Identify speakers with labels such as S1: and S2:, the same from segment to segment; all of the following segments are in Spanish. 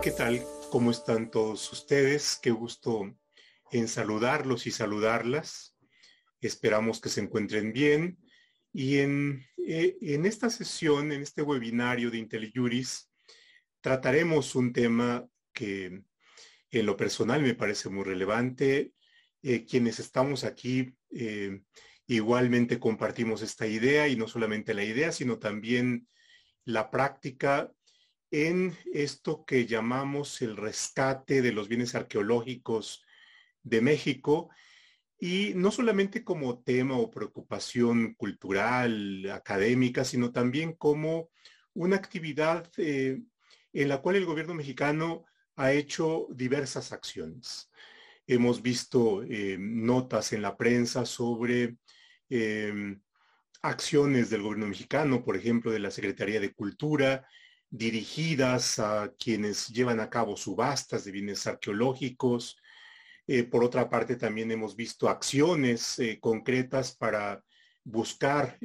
S1: ¿Qué tal? ¿Cómo están todos ustedes? Qué gusto en saludarlos y saludarlas. Esperamos que se encuentren bien. Y en, eh, esta sesión, en este webinario de IntelliJuris, trataremos un tema que en lo personal me parece muy relevante. Eh, quienes estamos aquí eh, igualmente compartimos esta idea y no solamente la idea, sino también la práctica en esto que llamamos el rescate de los bienes arqueológicos de México y no solamente como tema o preocupación cultural, académica, sino también como una actividad eh, en la cual el gobierno mexicano ha hecho diversas acciones. Hemos visto eh, notas en la prensa sobre em, acciones del gobierno mexicano, por ejemplo, de la Secretaría de Cultura, dirigidas a quienes llevan a cabo subastas de bienes arqueológicos. Eh, por otra parte, también hemos visto acciones eh, concretas para buscar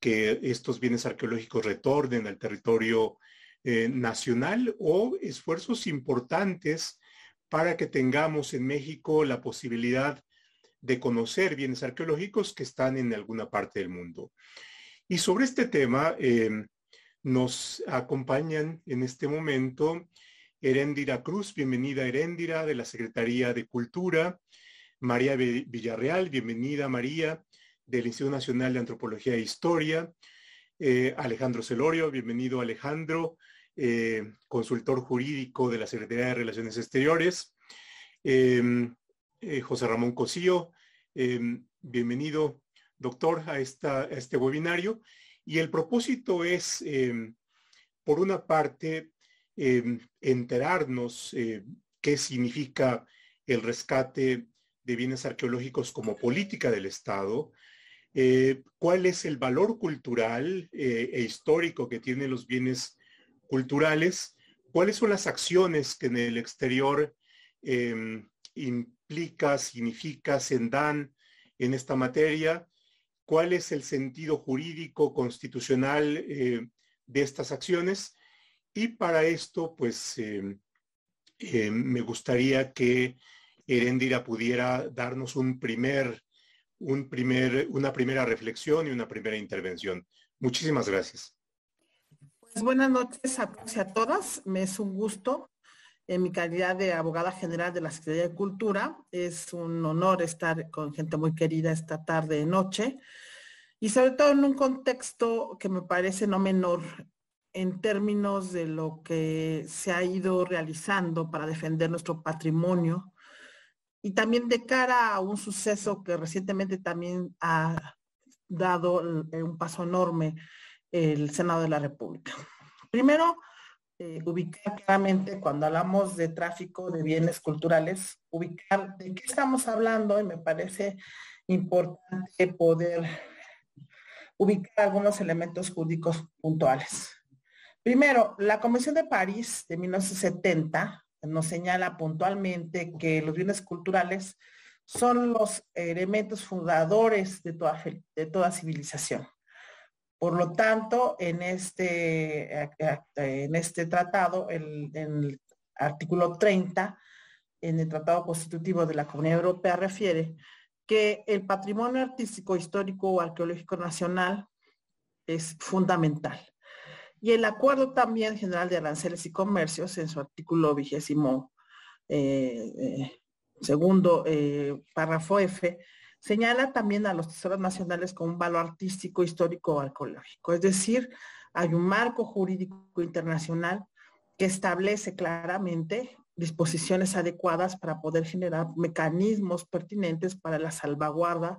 S1: que estos bienes arqueológicos retornen al territorio eh, nacional o esfuerzos importantes para que tengamos en México la posibilidad de conocer bienes arqueológicos que están en alguna parte del mundo. Y sobre este tema em, nos acompañan en este momento Heréndira Cruz, bienvenida Heréndira de la Secretaría de Cultura, María Villarreal, bienvenida María del Instituto Nacional de Antropología e Historia, eh, Alejandro Celorio, bienvenido Alejandro, eh, consultor jurídico de la Secretaría de Relaciones Exteriores, em, eh, José Ramón Cosío, em, bienvenido doctor a, esta, a este webinario. Y el propósito es, em, por una parte, enterarnos qué significa el rescate de bienes arqueológicos como política del Estado, eh, cuál es el valor cultural eh, e histórico que tienen los bienes culturales, cuáles son las acciones que en el exterior em, implica, significa, se dan en esta materia, cuál es el sentido jurídico constitucional eh, de estas acciones. Y para esto, pues, em, me gustaría que Erendira pudiera darnos un primer un primer, una primera reflexión y una primera intervención. Muchísimas gracias.
S2: Pues buenas noches a todos y a todas. Me es un gusto en mi calidad de abogada general de la Secretaría de Cultura. Es un honor estar con gente muy querida esta tarde y noche y sobre todo en un contexto que me parece no menor en términos de lo que se ha ido realizando para defender nuestro patrimonio, y también de cara a un suceso que recientemente también ha dado un paso enorme el Senado de la República. Primero, eh, ubicar claramente cuando hablamos de tráfico de bienes culturales, ubicar de qué estamos hablando y me parece importante poder ubicar algunos elementos jurídicos puntuales. Primero, la Convención de París de 1970 nos señala puntualmente que los bienes culturales son los elementos fundadores de toda, de toda civilización. Por lo tanto, en este, en este tratado, el, el artículo 30, en el Tratado Constitutivo de la Comunidad Europea, refiere que el patrimonio artístico, histórico o arqueológico nacional es fundamental. Y el Acuerdo también General de Aranceles y Comercios, en su artículo vigésimo eh, eh, segundo eh, párrafo F, señala también a los tesoros nacionales con un valor artístico, histórico o arqueológico. Es decir, hay un marco jurídico internacional que establece claramente disposiciones adecuadas para poder generar mecanismos pertinentes para la salvaguarda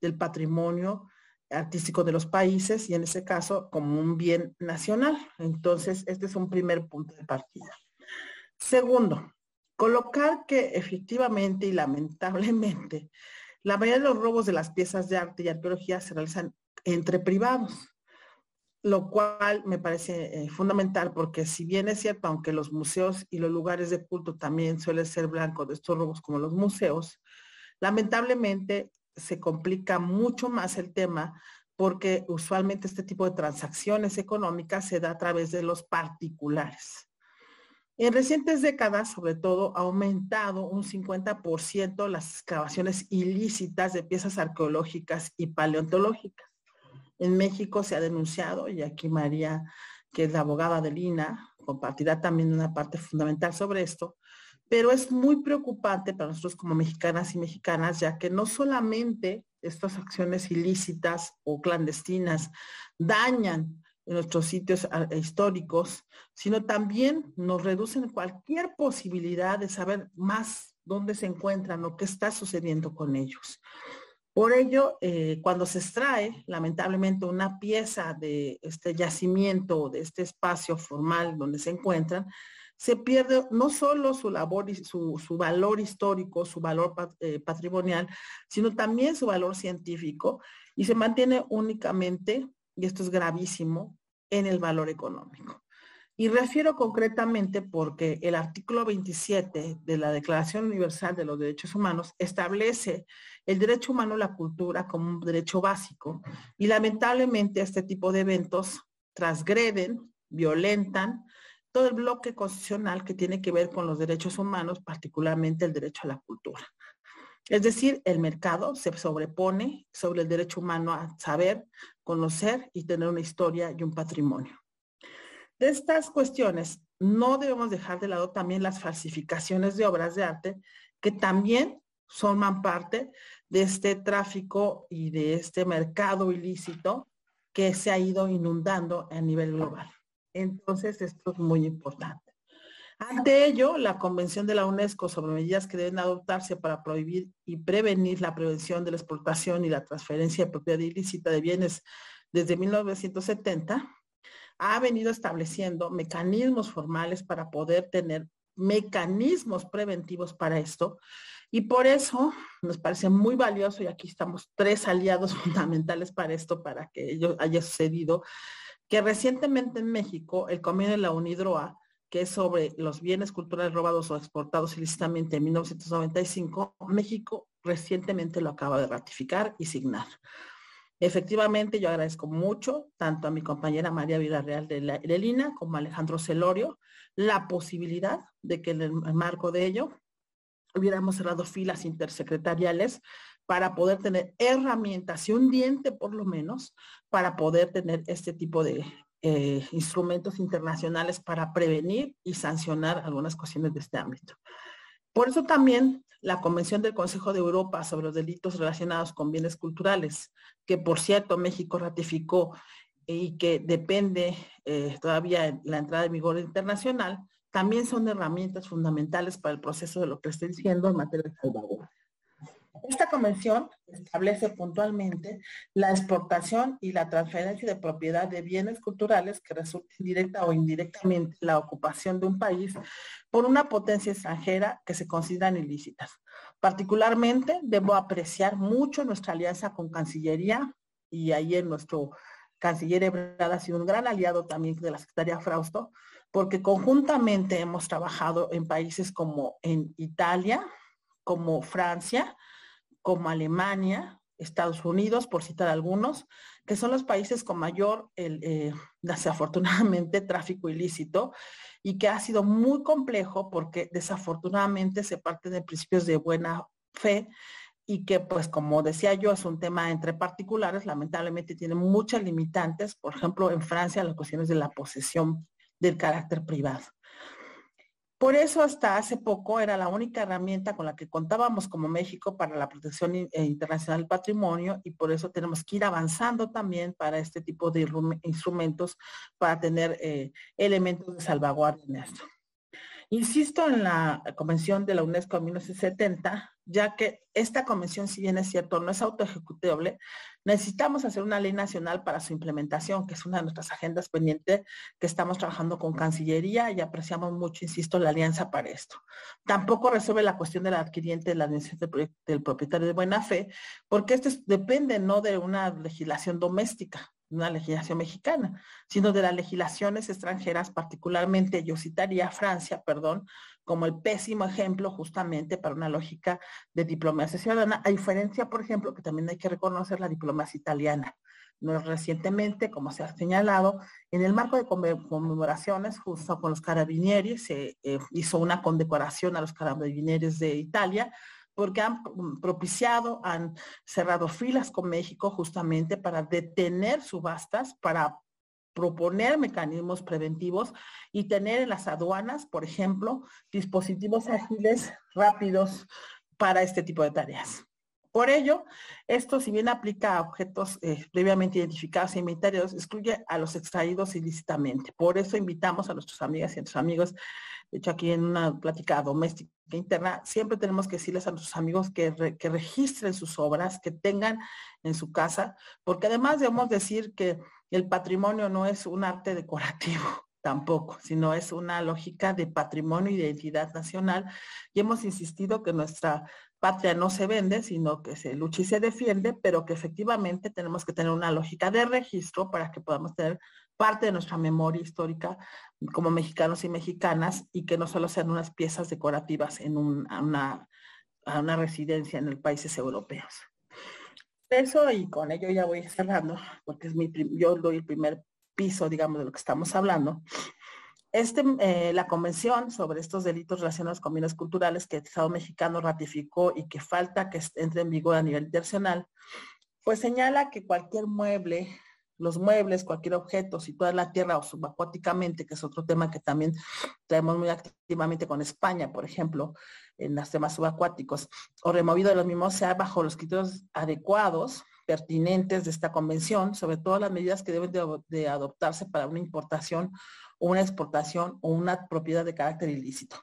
S2: del patrimonio artístico de los países y en ese caso como un bien nacional. Entonces, este es un primer punto de partida. Segundo, colocar que efectivamente y lamentablemente la mayoría de los robos de las piezas de arte y arqueología se realizan entre privados, lo cual me parece eh, fundamental porque si bien es cierto, aunque los museos y los lugares de culto también suelen ser blancos de estos robos como los museos, lamentablemente se complica mucho más el tema porque usualmente este tipo de transacciones económicas se da a través de los particulares. En recientes décadas, sobre todo, ha aumentado un 50% las excavaciones ilícitas de piezas arqueológicas y paleontológicas. En México se ha denunciado, y aquí María, que es la abogada de Lina, compartirá también una parte fundamental sobre esto, pero es muy preocupante para nosotros como mexicanas y mexicanas, ya que no solamente estas acciones ilícitas o clandestinas dañan nuestros sitios ah, históricos, sino también nos reducen cualquier posibilidad de saber más dónde se encuentran o qué está sucediendo con ellos. Por ello, eh, cuando se extrae, lamentablemente, una pieza de este yacimiento, de este espacio formal donde se encuentran, se pierde no solo su labor y su, valor histórico, su valor eh, patrimonial, sino también su valor científico y se mantiene únicamente, y esto es gravísimo, en el valor económico. Y refiero concretamente porque el artículo 27 de la Declaración Universal de los Derechos Humanos establece el derecho humano a la cultura como un derecho básico y lamentablemente este tipo de eventos transgreden, violentan todo el bloque constitucional que tiene que ver con los derechos humanos, particularmente el derecho a la cultura. Es decir, el mercado se sobrepone sobre el derecho humano a saber, conocer y tener una historia y un patrimonio. De estas cuestiones, no debemos dejar de lado también las falsificaciones de obras de arte que también forman parte de este tráfico y de este mercado ilícito que se ha ido inundando a nivel global. Entonces, esto es muy importante. Ante ello, la Convención de la UNESCO sobre medidas que deben adoptarse para prohibir y prevenir la prevención de la exportación y la transferencia de propiedad ilícita de bienes desde 1970 ha venido estableciendo mecanismos formales para poder tener mecanismos preventivos para esto. Y por eso nos parece muy valioso, y aquí estamos tres aliados fundamentales para esto, para que ello haya sucedido, que recientemente en México el convenio de la UNIDROA, que es sobre los bienes culturales robados o exportados ilícitamente en 1995, México recientemente lo acaba de ratificar y signar. Efectivamente, yo agradezco mucho tanto a mi compañera María Villarreal de, la, Lina como a Alejandro Celorio la posibilidad de que en el marco de ello hubiéramos cerrado filas intersecretariales para poder tener herramientas y un diente por lo menos para poder tener este tipo de eh, instrumentos internacionales para prevenir y sancionar algunas cuestiones de este ámbito. Por eso también la Convención del Consejo de Europa sobre los delitos relacionados con bienes culturales, que por cierto México ratificó y que depende eh, todavía la entrada en vigor internacional, también son herramientas fundamentales para el proceso de lo que estoy diciendo en materia de salvaguardia. Esta convención establece puntualmente la exportación y la transferencia de propiedad de bienes culturales que resulten directa o indirectamente la ocupación de un país por una potencia extranjera que se consideran ilícitas. Particularmente debo apreciar mucho nuestra alianza con Cancillería y ahí en nuestro canciller Ebrard ha sido un gran aliado también de la Secretaría Frausto, porque conjuntamente hemos trabajado en países como en Italia, como Francia, como Alemania, Estados Unidos, por citar algunos, que son los países con mayor, eh, desafortunadamente, tráfico ilícito y que ha sido muy complejo porque desafortunadamente se parte de principios de buena fe y que pues como decía yo es un tema entre particulares, lamentablemente tiene muchas limitantes, por ejemplo en Francia las cuestiones de la posesión del carácter privado. Por eso hasta hace poco era la única herramienta con la que contábamos como México para la protección eh, internacional del patrimonio y por eso tenemos que ir avanzando también para este tipo de instrumentos para tener eh, elementos de salvaguardia en esto. Insisto en la Convención de la UNESCO de 1970, ya que esta convención, si bien es cierto, no es autoejecutable, necesitamos hacer una ley nacional para su implementación, que es una de nuestras agendas pendientes que estamos trabajando con Cancillería y apreciamos mucho, insisto, la alianza para esto. Tampoco resuelve la cuestión del adquiriente de la del propietario de buena fe, porque esto depende no de una legislación doméstica, una legislación mexicana, sino de las legislaciones extranjeras, particularmente yo citaría Francia, perdón, como el pésimo ejemplo justamente para una lógica de diplomacia ciudadana, a diferencia, por ejemplo, que también hay que reconocer la diplomacia italiana, no recientemente, como se ha señalado, en el marco de conmemoraciones, justo con los carabinieri, se eh, hizo una condecoración a los carabinieri de Italia, porque han propiciado, han cerrado filas con México justamente para detener subastas, para proponer mecanismos preventivos y tener en las aduanas, por ejemplo, dispositivos ágiles rápidos para este tipo de tareas. Por ello, esto si bien aplica a objetos eh, previamente identificados e inventariados, excluye a los extraídos ilícitamente. Por eso invitamos a nuestras amigas y a nuestros amigos, de hecho aquí en una plática doméstica interna, siempre tenemos que decirles a nuestros amigos que registren sus obras, que tengan en su casa, porque además debemos decir que el patrimonio no es un arte decorativo tampoco, sino es una lógica de patrimonio y de identidad nacional. Y hemos insistido que nuestra patria no se vende, sino que se lucha y se defiende, pero que efectivamente tenemos que tener una lógica de registro para que podamos tener parte de nuestra memoria histórica como mexicanos y mexicanas y que no solo sean unas piezas decorativas en una, una residencia en los países europeos. Eso y con ello ya voy cerrando, porque es mi, yo doy el primer piso, digamos, de lo que estamos hablando. Este, eh, la convención sobre estos delitos relacionados con bienes culturales que el Estado mexicano ratificó y que falta que entre en vigor a nivel internacional, pues señala que cualquier mueble, los muebles, cualquier objeto situado en la tierra o subacuáticamente, que es otro tema que también traemos muy activamente con España, por ejemplo, en los temas subacuáticos, o removido de los mismos, sea bajo los criterios adecuados, pertinentes de esta convención, sobre todo las medidas que deben de adoptarse para una importación una exportación o una propiedad de carácter ilícito.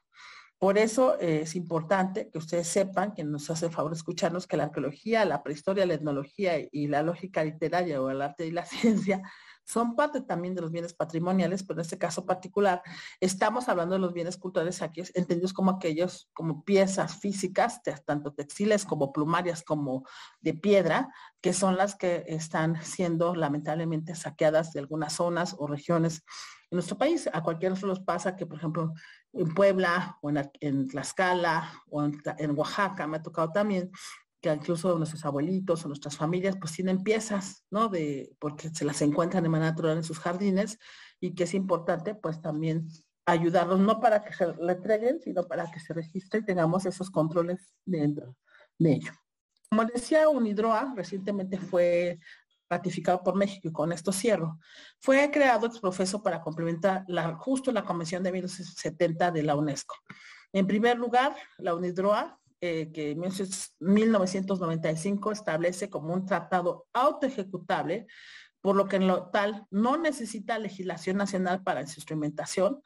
S2: Por eso eh, es importante que ustedes sepan, que nos hace el favor escucharnos, que la arqueología, la prehistoria, la etnología y la lógica literaria o el arte y la ciencia son parte también de los bienes patrimoniales, pero en este caso particular estamos hablando de los bienes culturales entendidos como aquellos, como piezas físicas, tanto textiles como plumarias como de piedra, que son las que están siendo lamentablemente saqueadas de algunas zonas o regiones en nuestro país. A cualquiera se los pasa que, por ejemplo, en Puebla o en, Tlaxcala o en, en Oaxaca me ha tocado también que incluso nuestros abuelitos o nuestras familias pues tienen piezas, ¿no? De, porque se las encuentran de manera natural en sus jardines y que es importante pues también ayudarlos, no para que se le entreguen, sino para que se registre y tengamos esos controles dentro de ello. Como decía, UNIDROA recientemente fue ratificado por México y con esto cierro, fue creado ex profeso para complementar la, justo la Convención de 1970 de la UNESCO. En primer lugar, la UNIDROA eh, que en 1995 establece como un tratado autoejecutable, por lo que en lo tal no necesita legislación nacional para su instrumentación,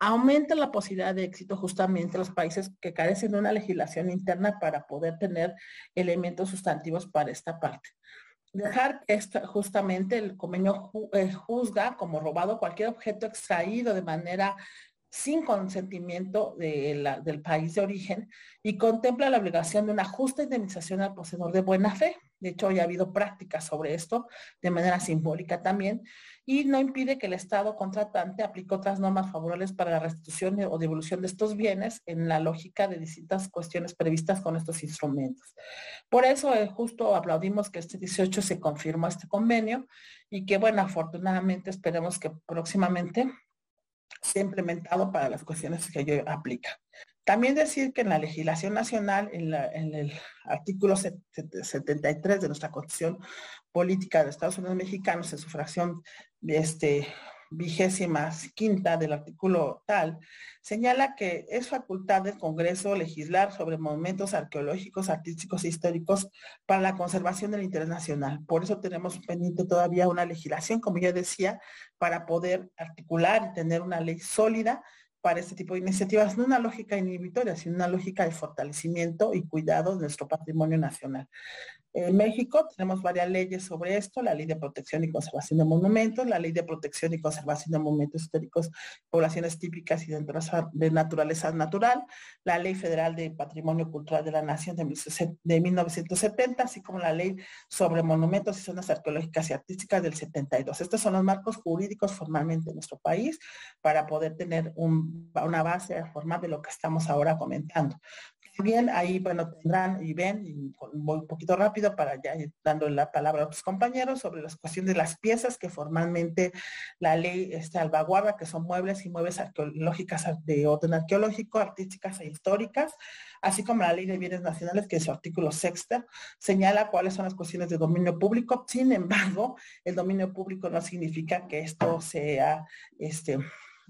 S2: aumenta la posibilidad de éxito justamente en los países que carecen de una legislación interna para poder tener elementos sustantivos para esta parte. Dejar que justamente el convenio eh, juzga como robado cualquier objeto extraído de manera sin consentimiento del país de origen y contempla la obligación de una justa indemnización al poseedor de buena fe. De hecho, ya ha habido prácticas sobre esto de manera simbólica también y no impide que el Estado contratante aplique otras normas favorables para la restitución o devolución de estos bienes en la lógica de distintas cuestiones previstas con estos instrumentos. Por eso eh, justo aplaudimos que este 18 se confirmó este convenio y que bueno, afortunadamente esperemos que próximamente se ha implementado para las cuestiones que yo aplica. También decir que en la legislación nacional, en, el artículo 73 de nuestra Constitución Política de Estados Unidos Mexicanos, en su fracción este, vigésima quinta del artículo tal, señala que es facultad del Congreso legislar sobre monumentos arqueológicos, artísticos e históricos para la conservación del interés nacional. Por eso tenemos pendiente todavía una legislación, como ya decía, para poder articular y tener una ley sólida para este tipo de iniciativas, no una lógica inhibitoria, sino una lógica de fortalecimiento y cuidado de nuestro patrimonio nacional. En México tenemos varias leyes sobre esto, la Ley de Protección y Conservación de Monumentos, la Ley de Protección y Conservación de Monumentos Históricos, Poblaciones Típicas y de Naturaleza Natural, la Ley Federal de Patrimonio Cultural de la Nación de 1970, así como la Ley sobre Monumentos y Zonas Arqueológicas y Artísticas del 72. Estos son los marcos jurídicos formalmente en nuestro país para poder tener una base formal de lo que estamos ahora comentando también ahí, bueno, tendrán y ven, y voy un poquito rápido para ya ir dando la palabra a otros compañeros sobre las cuestiones de las piezas que formalmente la ley este, salvaguarda, que son muebles y muebles arqueológicas de orden arqueológico, artísticas e históricas, así como la ley de bienes nacionales, que en su artículo sexto señala cuáles son las cuestiones de dominio público. Sin embargo, el dominio público no significa que esto sea este,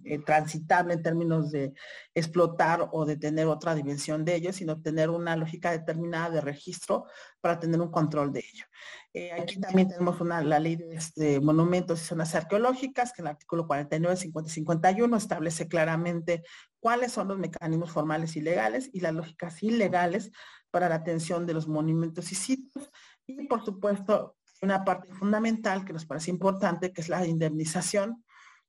S2: eh, transitable en términos de explotar o de tener otra dimensión de ello, sino tener una lógica determinada de registro para tener un control de ello. Eh, aquí también tenemos una, la ley de este, monumentos y zonas arqueológicas, que en el artículo 49, 50 y 51 establece claramente cuáles son los mecanismos formales y legales y las lógicas ilegales para la atención de los monumentos y sitios. Y por supuesto, una parte fundamental que nos parece importante, que es la indemnización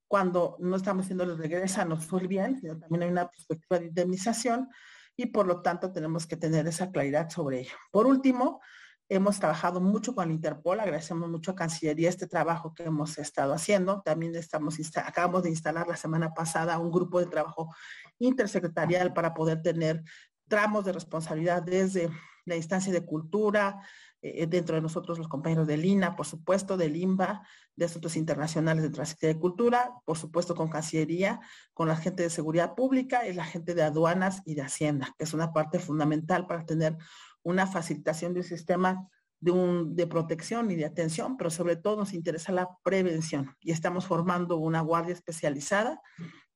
S2: cuando no estamos haciendo el regresa no fue bien, también hay una perspectiva de indemnización y por lo tanto tenemos que tener esa claridad sobre ello. Por último, hemos trabajado mucho con Interpol, agradecemos mucho a Cancillería este trabajo que hemos estado haciendo. También estamos acabamos de instalar la semana pasada un grupo de trabajo intersecretarial para poder tener tramos de responsabilidad desde la instancia de cultura, eh, dentro de nosotros los compañeros del INA, por supuesto, del INBA, de Asuntos Internacionales de Transición de Cultura, por supuesto con Cancillería, con la gente de Seguridad Pública y la gente de Aduanas y de Hacienda, que es una parte fundamental para tener una facilitación del sistema de, un, de protección y de atención, pero sobre todo nos interesa la prevención. Y estamos formando una guardia especializada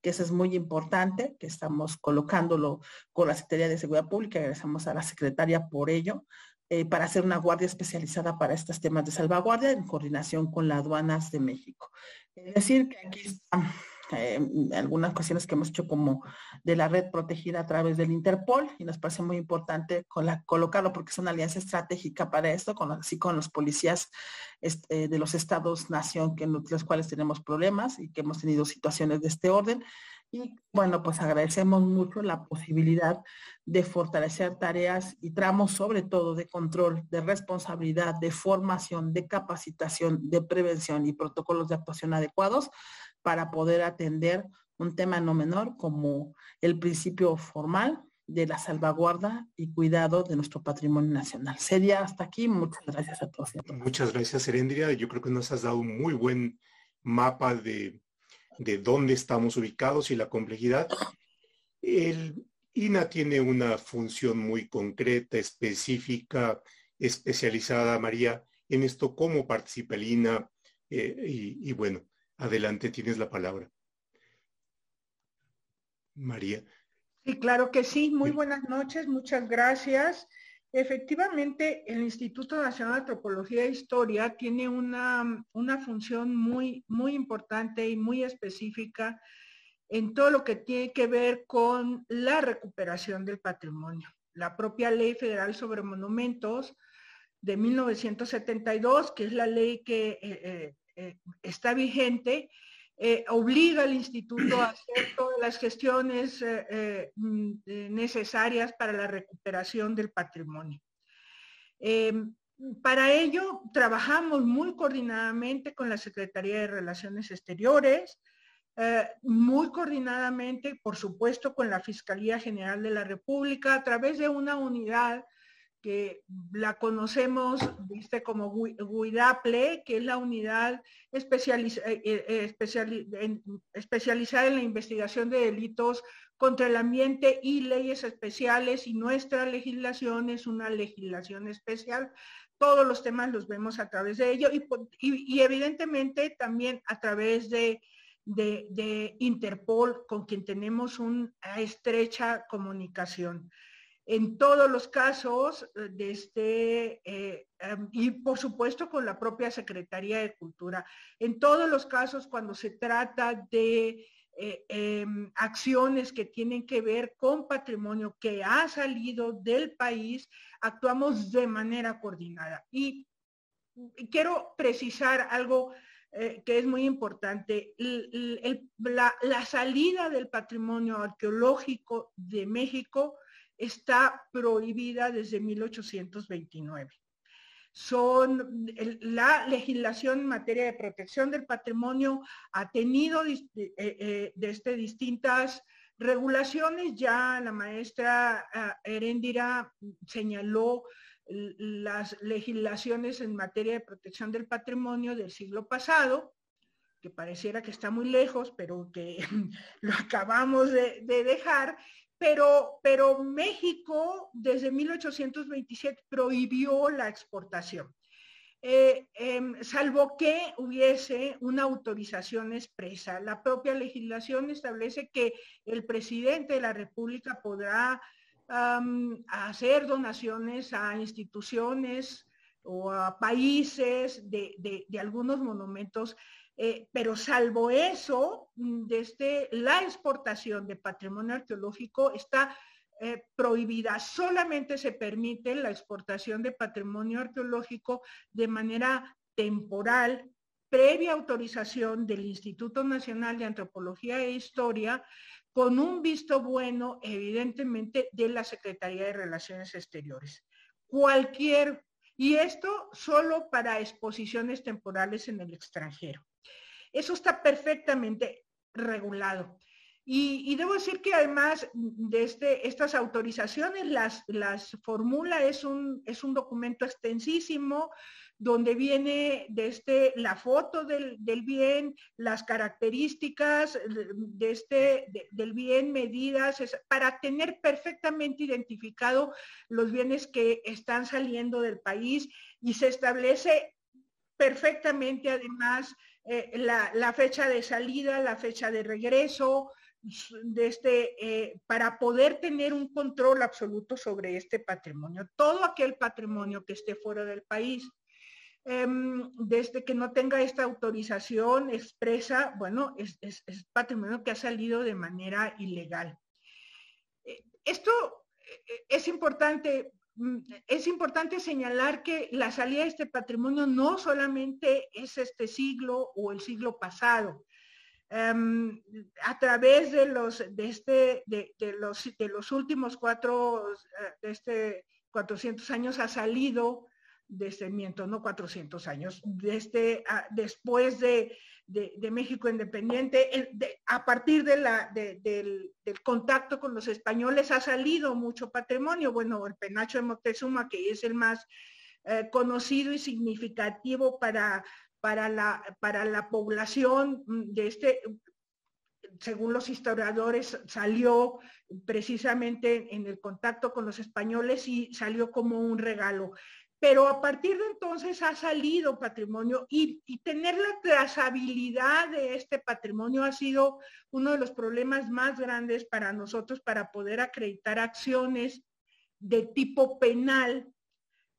S2: que eso es muy importante, que estamos colocándolo con la Secretaría de Seguridad Pública, agradecemos a la secretaria por ello, eh, para hacer una guardia especializada para estos temas de salvaguardia en coordinación con las aduanas de México. Es decir, que aquí están eh, algunas cuestiones que hemos hecho como de la red protegida a través del Interpol y nos parece muy importante colocarlo porque es una alianza estratégica para esto, así con los policías este, de los estados nación que, los cuales tenemos problemas y que hemos tenido situaciones de este orden y bueno, pues agradecemos mucho la posibilidad de fortalecer tareas y tramos, sobre todo de control, de responsabilidad, de formación, de capacitación, de prevención y protocolos de actuación adecuados para poder atender un tema no menor como el principio formal de la salvaguarda y cuidado de nuestro patrimonio nacional. Sería hasta aquí. Muchas gracias a todos.
S1: Muchas gracias, Serendria. Yo creo que nos has dado un muy buen mapa de de dónde estamos ubicados y la complejidad. El INA tiene una función muy concreta, específica, especializada, María, en esto, cómo participa el INA. Eh, y, y bueno, adelante, tienes la palabra. María.
S3: Sí, claro que sí. Muy buenas noches, muchas gracias. Efectivamente, el Instituto Nacional de Antropología e Historia tiene una, función muy, muy importante y muy específica en todo lo que tiene que ver con la recuperación del patrimonio. La propia Ley Federal sobre Monumentos de 1972, que es la ley que eh, eh, eh, está vigente, eh, obliga al instituto a hacer todas las gestiones eh, eh, mm, necesarias para la recuperación del patrimonio. Em, para ello, trabajamos muy coordinadamente con la Secretaría de Relaciones Exteriores, muy coordinadamente, por supuesto, con la Fiscalía General de la República, a través de una unidad que la conocemos viste como GUIDAPLE, que es la unidad eh, eh, especializada en la investigación de delitos contra el ambiente y leyes especiales y nuestra legislación es una legislación especial. Todos los temas los vemos a través de ello y, evidentemente también a través de, de Interpol, con quien tenemos una estrecha comunicación en todos los casos, desde, este, eh, y por supuesto con la propia Secretaría de Cultura, en todos los casos cuando se trata de eh, em, acciones que tienen que ver con patrimonio que ha salido del país, actuamos de manera coordinada. Y, quiero precisar algo eh, que es muy importante. la salida del patrimonio arqueológico de México está prohibida desde 1829. Son, la legislación en materia de protección del patrimonio ha tenido eh, eh, desde distintas regulaciones, ya la maestra ah, Herendira señaló las legislaciones en materia de protección del patrimonio del siglo pasado, que pareciera que está muy lejos, pero que lo acabamos de, dejar, pero, pero México desde 1827 prohibió la exportación. Eh, em, salvo que hubiese una autorización expresa. La propia legislación establece que el presidente de la República podrá hacer donaciones a instituciones o a países de, algunos monumentos, eh, pero salvo eso, desde la exportación de patrimonio arqueológico está eh, prohibida. Solamente se permite la exportación de patrimonio arqueológico de manera temporal, previa autorización del Instituto Nacional de Antropología e Historia, con un visto bueno, evidentemente, de la Secretaría de Relaciones Exteriores. Cualquier, y esto solo para exposiciones temporales en el extranjero. Eso está perfectamente regulado. Y, debo decir que además de este, estas autorizaciones las, las formula, es un, es un documento extensísimo donde viene desde la foto del, bien, las características de este, del bien, medidas, para tener perfectamente identificado los bienes que están saliendo del país y se establece perfectamente además eh, la, fecha de salida, la fecha de regreso, de este, eh, para poder tener un control absoluto sobre este patrimonio, todo aquel patrimonio que esté fuera del país. Em, desde que no tenga esta autorización expresa, bueno, es, patrimonio que ha salido de manera ilegal. Eh, esto es importante, es importante señalar que la salida de este patrimonio no solamente es este siglo o el siglo pasado, Em, a través de los, de, este, de, los, de los últimos cuatro, eh, de este 400 años ha salido, desde, miento, no 400 años, desde, ah, después de, México independiente, a partir de la, del, contacto con los españoles ha salido mucho patrimonio. Bueno, el penacho de Moctezuma, que es el más eh, conocido y significativo para para la, para la población de este, según los historiadores, salió precisamente en el contacto con los españoles y salió como un regalo. Pero a partir de entonces ha salido patrimonio y, tener la trazabilidad de este patrimonio ha sido uno de los problemas más grandes para nosotros para poder acreditar acciones de tipo penal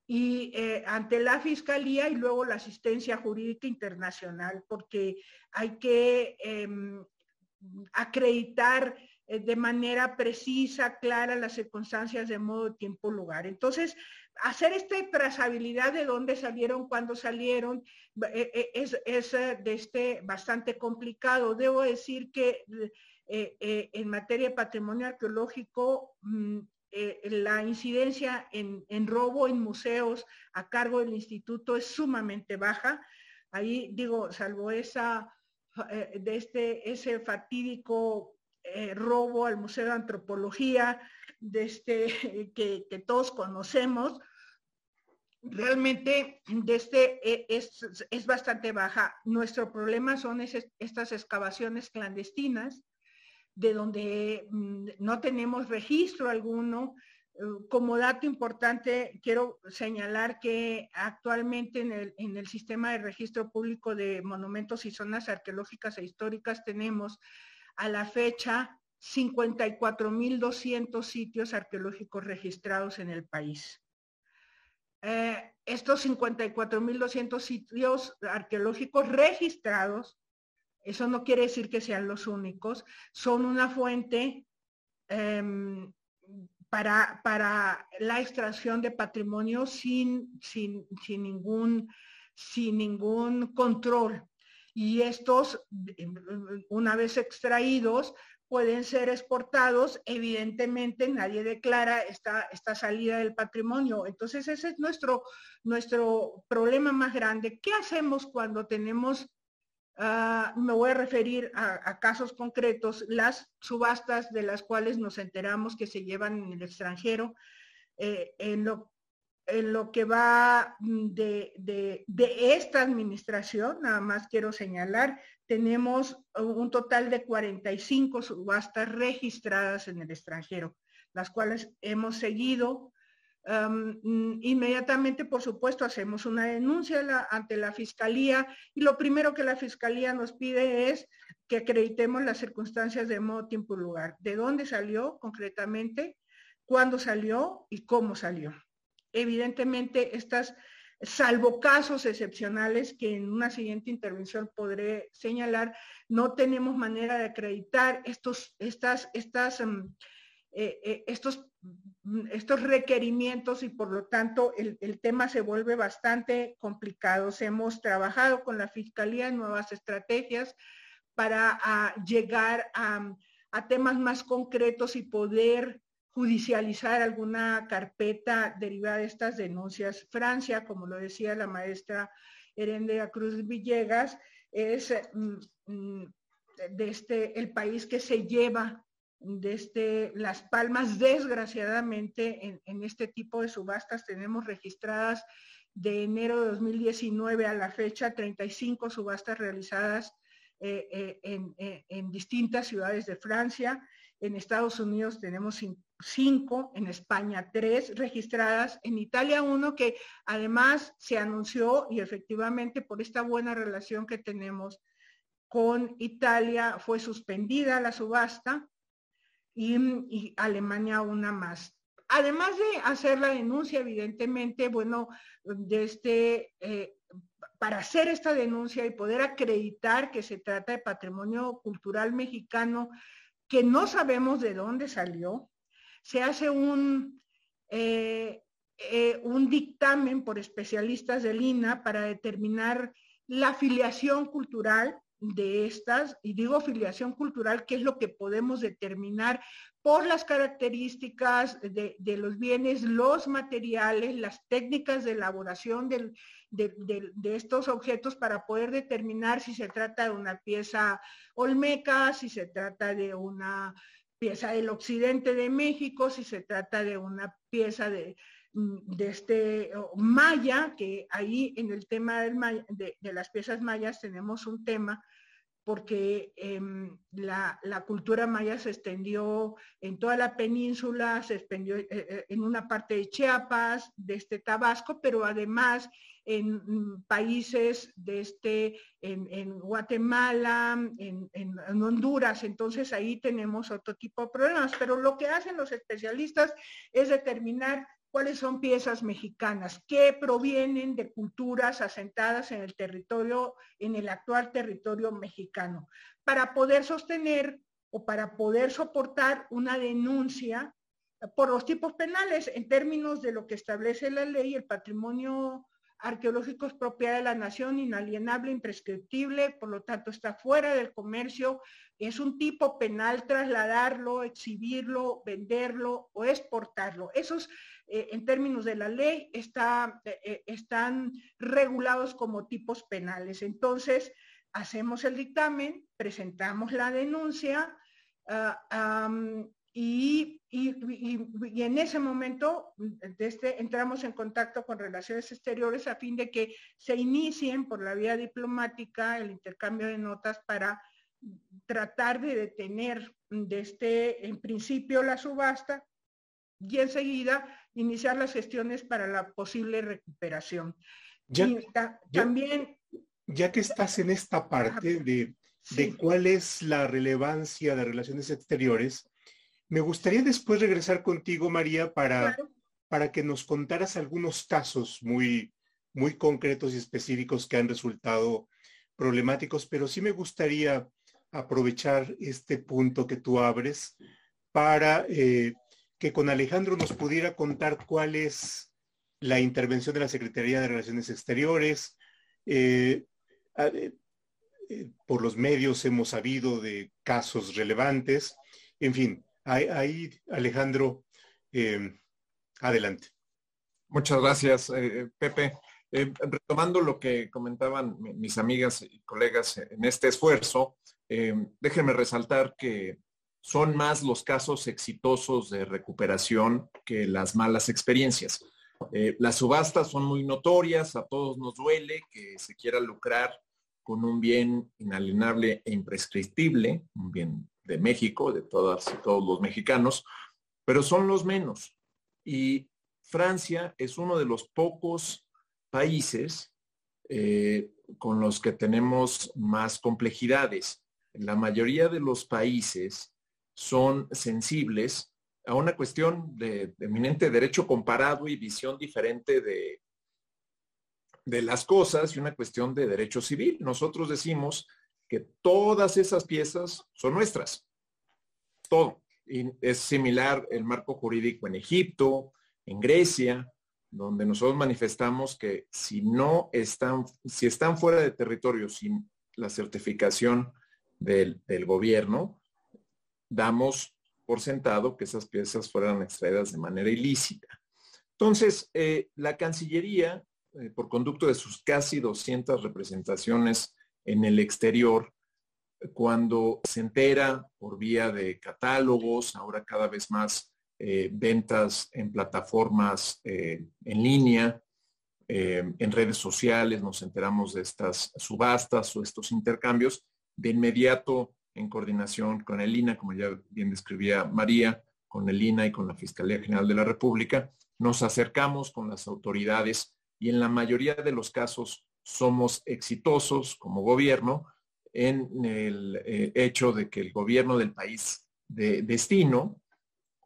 S3: y eh, ante la Fiscalía y luego la asistencia jurídica internacional, porque hay que em, acreditar eh, de manera precisa, clara, las circunstancias de modo, tiempo, lugar. Entonces, hacer esta trazabilidad de dónde salieron, cuándo salieron, eh, es, de este bastante complicado. Debo decir que en materia de patrimonio arqueológico, mm, eh, la incidencia en, robo en museos a cargo del instituto es sumamente baja. Ahí digo, salvo esa, eh, de este, ese fatídico eh, robo al Museo de Antropología, de este, que, todos conocemos, realmente este, es, es, bastante baja. Nuestro problema son estas excavaciones clandestinas de donde mm, no tenemos registro alguno. Eh, como dato importante, quiero señalar que actualmente en el, en el sistema de registro público de monumentos y zonas arqueológicas e históricas tenemos a la fecha 54.200 sitios arqueológicos registrados en el país. Eh, estos 54.200 sitios arqueológicos registrados eso no quiere decir que sean los únicos, son una fuente em, para, para, la extracción de patrimonio sin, sin, sin, ningún, sin ningún control. Y estos, una vez extraídos, pueden ser exportados. Evidentemente nadie declara esta, esta salida del patrimonio. Entonces ese es nuestro, nuestro problema más grande. ¿Qué hacemos cuando tenemos Ah, me voy a referir a, casos concretos, las subastas de las cuales nos enteramos que se llevan en el extranjero, eh, en, lo, que va de, de, de, esta administración, nada más quiero señalar, tenemos un total de 45 subastas registradas en el extranjero, las cuales hemos seguido Mm, inmediatamente, por supuesto, hacemos una denuncia ante la Fiscalía y lo primero que la Fiscalía nos pide es que acreditemos las circunstancias de modo, tiempo y lugar. ¿De dónde salió concretamente? ¿Cuándo salió? ¿Y cómo salió? Evidentemente, estas, salvo casos excepcionales que en una siguiente intervención podré señalar, no tenemos manera de acreditar estos, estas, estas, mm, eh, eh, estos estos requerimientos y por lo tanto el, tema se vuelve bastante complicado. Hemos trabajado con la Fiscalía en nuevas estrategias para ah, llegar a, temas más concretos y poder judicializar alguna carpeta derivada de estas denuncias. Francia, como lo decía la maestra Herendea Cruz Villegas, es mm, mm, este, el país que se lleva desde Las Palmas, desgraciadamente, en, este tipo de subastas tenemos registradas de enero de 2019 a la fecha 35 subastas realizadas eh, eh, eh, en, distintas ciudades de Francia. En Estados Unidos tenemos cinco, en España tres registradas, en Italia uno que además se anunció y efectivamente por esta buena relación que tenemos con Italia fue suspendida la subasta y, Alemania una más. Además de hacer la denuncia, evidentemente, bueno, este para hacer esta denuncia y poder acreditar que se trata de patrimonio cultural mexicano que no sabemos de dónde salió, se hace un, eh, eh, un dictamen por especialistas del INA para determinar la afiliación cultural de estas, y digo filiación cultural, que es lo que podemos determinar por las características de, los bienes, los materiales, las técnicas de elaboración de, estos objetos para poder determinar si se trata de una pieza olmeca, si se trata de una pieza del occidente de México, si se trata de una pieza de, de este maya, que ahí en el tema de, las piezas mayas tenemos un tema porque em, la, cultura maya se extendió en toda la península, se extendió eh, eh, en una parte de Chiapas, de este Tabasco, pero además en mm, países de este, en, Guatemala, en, Honduras, entonces ahí tenemos otro tipo de problemas. Pero lo que hacen los especialistas es determinar cuáles son piezas mexicanas que provienen de culturas asentadas en el territorio, en el actual territorio mexicano, para poder sostener o para poder soportar una denuncia por los tipos penales en términos de lo que establece la ley, el patrimonio arqueológico es propiedad de la nación, inalienable, imprescriptible, por lo tanto está fuera del comercio, es un tipo penal trasladarlo, exhibirlo, venderlo o exportarlo. Esos eh, en términos de la ley está, eh, eh, están regulados como tipos penales. Entonces, hacemos el dictamen, presentamos la denuncia ah, y, en ese momento este, entramos en contacto con relaciones exteriores a fin de que se inicien por la vía diplomática el intercambio de notas para tratar de detener desde este, en principio la subasta y enseguida iniciar las gestiones para la posible recuperación.
S1: Ya, también... Ya que estás en esta parte de, cuál es la relevancia de relaciones exteriores, me gustaría después regresar contigo, María, para, para que nos contaras algunos casos muy, muy concretos y específicos que han resultado problemáticos, pero sí me gustaría aprovechar este punto que tú abres para eh, que con Alejandro nos pudiera contar cuál es la intervención de la Secretaría de Relaciones Exteriores. Eh, eh, eh, por los medios hemos sabido de casos relevantes. En fin, ahí, Alejandro, adelante.
S4: Muchas gracias, Pepe. Eh, retomando lo que comentaban mis amigas y colegas en este esfuerzo, eh, déjenme resaltar que son más los casos exitosos de recuperación que las malas experiencias. Eh, las subastas son muy notorias, a todos nos duele que se quiera lucrar con un bien inalienable e imprescriptible, un bien de México, de todas y todos los mexicanos, pero son los menos. Y Francia es uno de los pocos países eh, con los que tenemos más complejidades. La mayoría de los países son sensibles a una cuestión de, eminente derecho comparado y visión diferente de, de las cosas y una cuestión de derecho civil. Nosotros decimos que todas esas piezas son nuestras. Todo. Y es similar el marco jurídico en Egipto, en Grecia, donde nosotros manifestamos que si no están, si están fuera de territorio sin la certificación del, gobierno, damos por sentado que esas piezas fueran extraídas de manera ilícita. Entonces, eh, la Cancillería, eh, por conducto de sus casi 200 representaciones en el exterior, cuando se entera por vía de catálogos, ahora cada vez más eh, ventas en plataformas en línea, en redes sociales, nos enteramos de estas subastas o estos intercambios, de inmediato en coordinación con el INA, como ya bien describía María, con el INA y con la Fiscalía General de la República, nos acercamos con las autoridades y en la mayoría de los casos somos exitosos como gobierno en el eh, hecho de que el gobierno del país de destino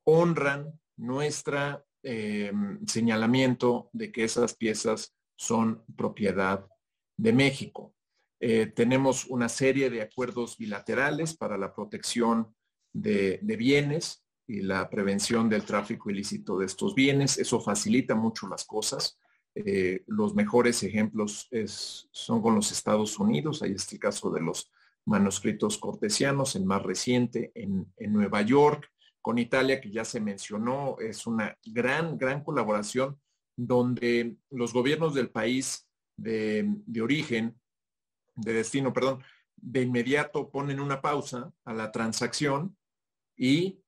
S4: honran nuestra em, señalamiento de que esas piezas son propiedad de México. Eh, tenemos una serie de acuerdos bilaterales para la protección de, bienes y la prevención del tráfico ilícito de estos bienes. Eso facilita mucho las cosas. Eh, los mejores ejemplos son con los Estados Unidos. Ahí está el caso de los manuscritos cortesianos, el más reciente en, Nueva York. Con Italia, que ya se mencionó, es una gran, gran colaboración donde los gobiernos del país de origen de destino, perdón, de inmediato ponen una pausa a la transacción y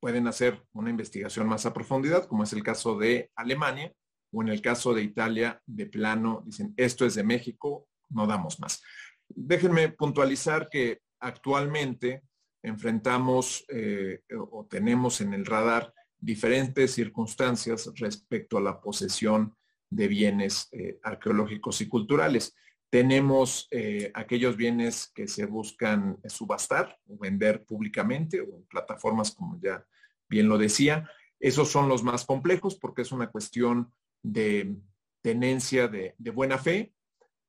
S4: pueden hacer una investigación más a profundidad, como es el caso de Alemania o en el caso de Italia, de plano, dicen, esto es de México, no damos más. Déjenme puntualizar que actualmente enfrentamos eh, o tenemos en el radar diferentes circunstancias respecto a la posesión de bienes eh, arqueológicos y culturales. Tenemos eh, aquellos bienes que se buscan subastar o vender públicamente o en plataformas como ya bien lo decía. Esos son los más complejos porque es una cuestión de tenencia de, buena fe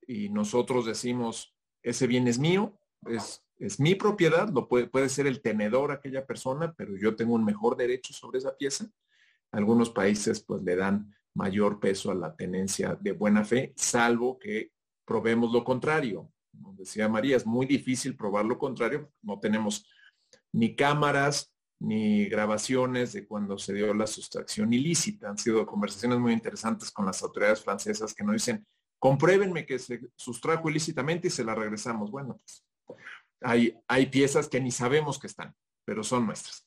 S4: y nosotros decimos, ese bien es mío, es, es mi propiedad, lo puede, puede ser el tenedor aquella persona, pero yo tengo un mejor derecho sobre esa pieza. Algunos países pues le dan mayor peso a la tenencia de buena fe, salvo que probemos lo contrario. Como decía María, es muy difícil probar lo contrario. No tenemos ni cámaras ni grabaciones de cuando se dio la sustracción ilícita. Han sido conversaciones muy interesantes con las autoridades francesas que nos dicen, compruébenme que se sustrajo ilícitamente y se la regresamos. Bueno, pues hay, hay piezas que ni sabemos que están, pero son nuestras.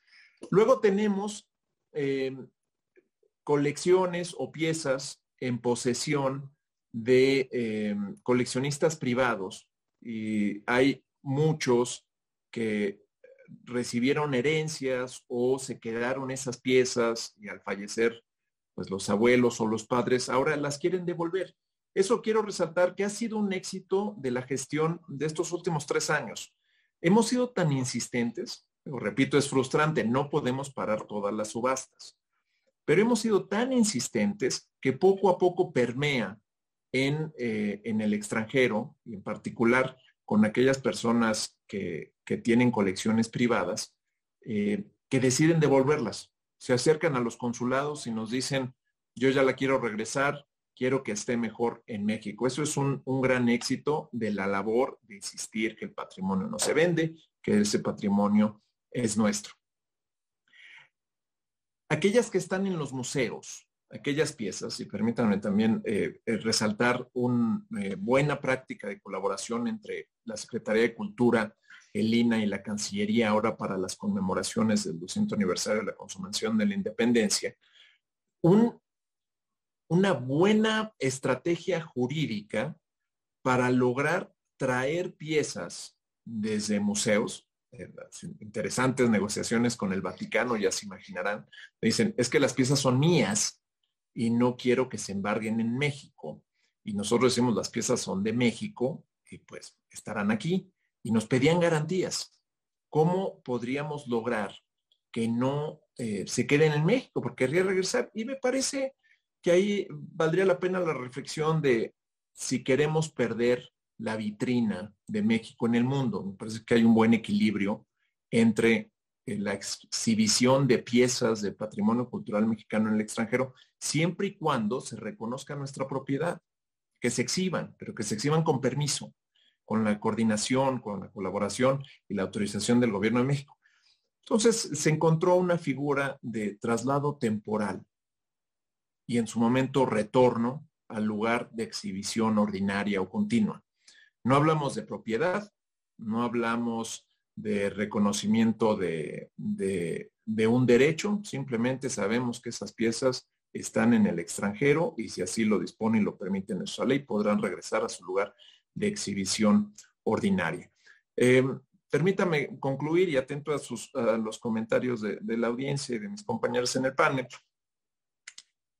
S4: Luego tenemos eh, colecciones o piezas en posesión de em, coleccionistas privados y hay muchos que recibieron herencias o se quedaron esas piezas y al fallecer, pues los abuelos o los padres ahora las quieren devolver. Eso quiero resaltar que ha sido un éxito de la gestión de estos últimos tres años. Hemos sido tan insistentes, lo repito, es frustrante, no podemos parar todas las subastas, pero hemos sido tan insistentes que poco a poco permea eh, en, el extranjero y en particular con aquellas personas que, tienen colecciones privadas eh, que deciden devolverlas. Se acercan a los consulados y nos dicen, yo ya la quiero regresar, quiero que esté mejor en México. Eso es un, un, gran éxito de la labor de insistir que el patrimonio no se vende, que ese patrimonio es nuestro. Aquellas que están en los museos, aquellas piezas, y permítanme también eh, eh, resaltar una buena práctica de colaboración entre la Secretaría de Cultura, el INA y la Cancillería ahora para las conmemoraciones del 200 aniversario de la consumación de la independencia, una buena estrategia jurídica para lograr traer piezas desde museos, eh, interesantes negociaciones con el Vaticano, ya se imaginarán, dicen, es que las piezas son mías y no quiero que se embarguen en México. Y nosotros decimos, las piezas son de México y pues estarán aquí. Y nos pedían garantías. ¿Cómo podríamos lograr que no eh, se queden en México? Porque querría regresar. Y me parece que ahí valdría la pena la reflexión de si queremos perder la vitrina de México en el mundo. Me parece que hay un buen equilibrio entre la exhibición de piezas de patrimonio cultural mexicano en el extranjero, siempre y cuando se reconozca nuestra propiedad, que se exhiban, pero que se exhiban con permiso, con la coordinación, con la colaboración y la autorización del gobierno de México. Entonces se encontró una figura de traslado temporal y en su momento retorno al lugar de exhibición ordinaria o continua. No hablamos de propiedad, no hablamos de reconocimiento de, un derecho, simplemente sabemos que esas piezas están en el extranjero y si así lo dispone y lo permite nuestra ley, podrán regresar a su lugar de exhibición ordinaria. Eh, permítame concluir y atento a, sus, los comentarios de, de, la audiencia y de mis compañeros en el panel.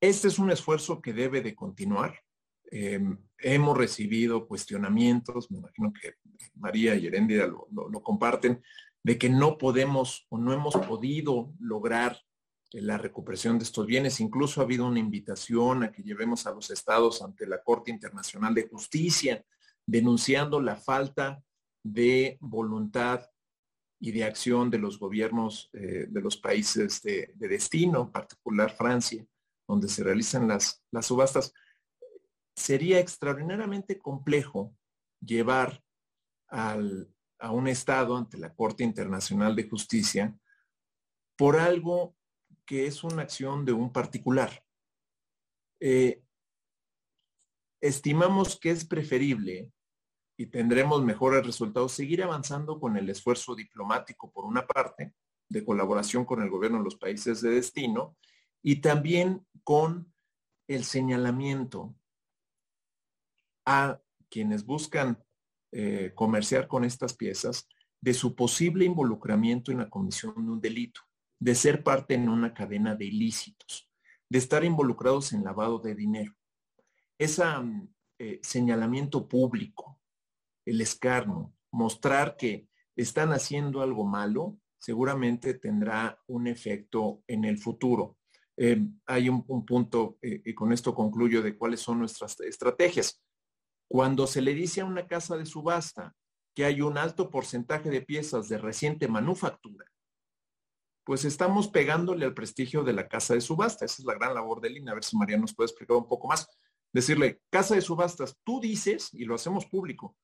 S4: Este es un esfuerzo que debe de continuar. Em, hemos recibido cuestionamientos, me imagino que María y Heréndida lo, comparten, de que no podemos o no hemos podido lograr la recuperación de estos bienes. Incluso ha habido una invitación a que llevemos a los estados ante la Corte Internacional de Justicia, denunciando la falta de voluntad y de acción de los gobiernos eh, de los países de, destino, en particular Francia, donde se realizan las subastas sería extraordinariamente complejo llevar a un Estado ante la Corte Internacional de Justicia por algo que es una acción de un particular. Eh, estimamos que es preferible y tendremos mejores resultados seguir avanzando con el esfuerzo diplomático por una parte, de colaboración con el gobierno de los países de destino, y también con el señalamiento a quienes buscan eh, comerciar con estas piezas de su posible involucramiento en la comisión de un delito, de ser parte en una cadena de ilícitos, de estar involucrados en lavado de dinero. Ese eh, señalamiento público, el escarno, mostrar que están haciendo algo malo, seguramente tendrá un efecto en el futuro. Eh, hay un punto, y con esto concluyo, de cuáles son nuestras estrategias. Cuando se le dice a una casa de subasta que hay un alto porcentaje de piezas de reciente manufactura, pues estamos pegándole al prestigio de la casa de subasta. Esa es la gran labor de Lina. A ver si María nos puede explicar un poco más. Decirle, casa de subastas, tú dices, y lo hacemos público,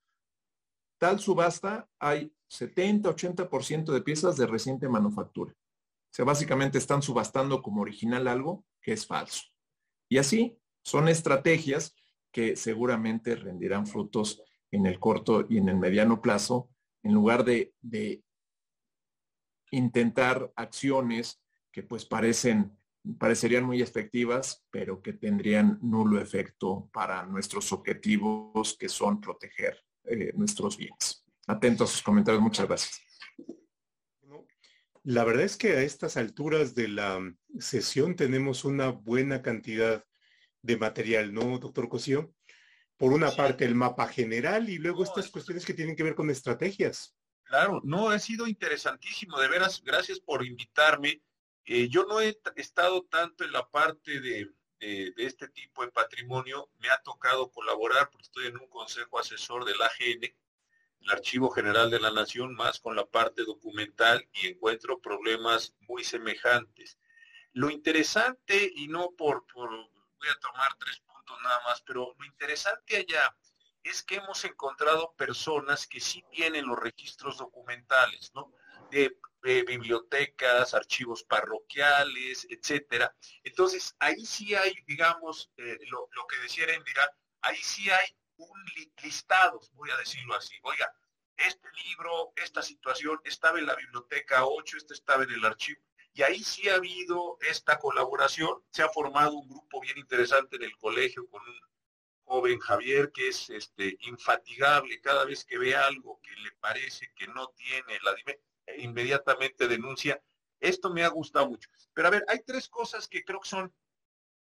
S4: tal subasta hay 70, 80% de piezas de reciente manufactura. O sea, básicamente están subastando como original algo que es falso. Y así son estrategias que seguramente rendirán frutos en el corto y en el mediano plazo, en lugar de, intentar acciones que pues parecen, parecerían muy efectivas, pero que tendrían nulo efecto para nuestros objetivos, que son proteger eh, nuestros bienes. Atentos a sus comentarios. Muchas gracias.
S1: La verdad es que a estas alturas de la sesión tenemos una buena cantidad de material, ¿no, doctor Cosío? Por una parte el mapa general y luego estas cuestiones que tienen que ver con estrategias.
S5: Claro, no, ha sido interesantísimo, de veras, gracias por invitarme. Eh, yo no he estado tanto en la parte de, de, este tipo de patrimonio, me ha tocado colaborar porque estoy en un consejo asesor del AGN, el Archivo General de la Nación, más con la parte documental y encuentro problemas muy semejantes. Lo interesante, y no por, por voy a tomar tres puntos nada más, pero lo interesante allá es que hemos encontrado personas que sí tienen los registros documentales, ¿no? De eh, bibliotecas, archivos parroquiales, etcétera. Entonces, ahí sí hay, digamos, eh, lo, que decía Endira, ahí sí hay un listado, voy a decirlo así. Oiga, este libro, esta situación estaba en la biblioteca 8, este estaba en el archivo. Y ahí sí ha habido esta colaboración, se ha formado un grupo bien interesante en el colegio con un joven Javier que es este infatigable cada vez que ve algo que le parece que no tiene la inmediatamente denuncia. Esto me ha gustado mucho. Pero a ver, hay tres cosas que creo que son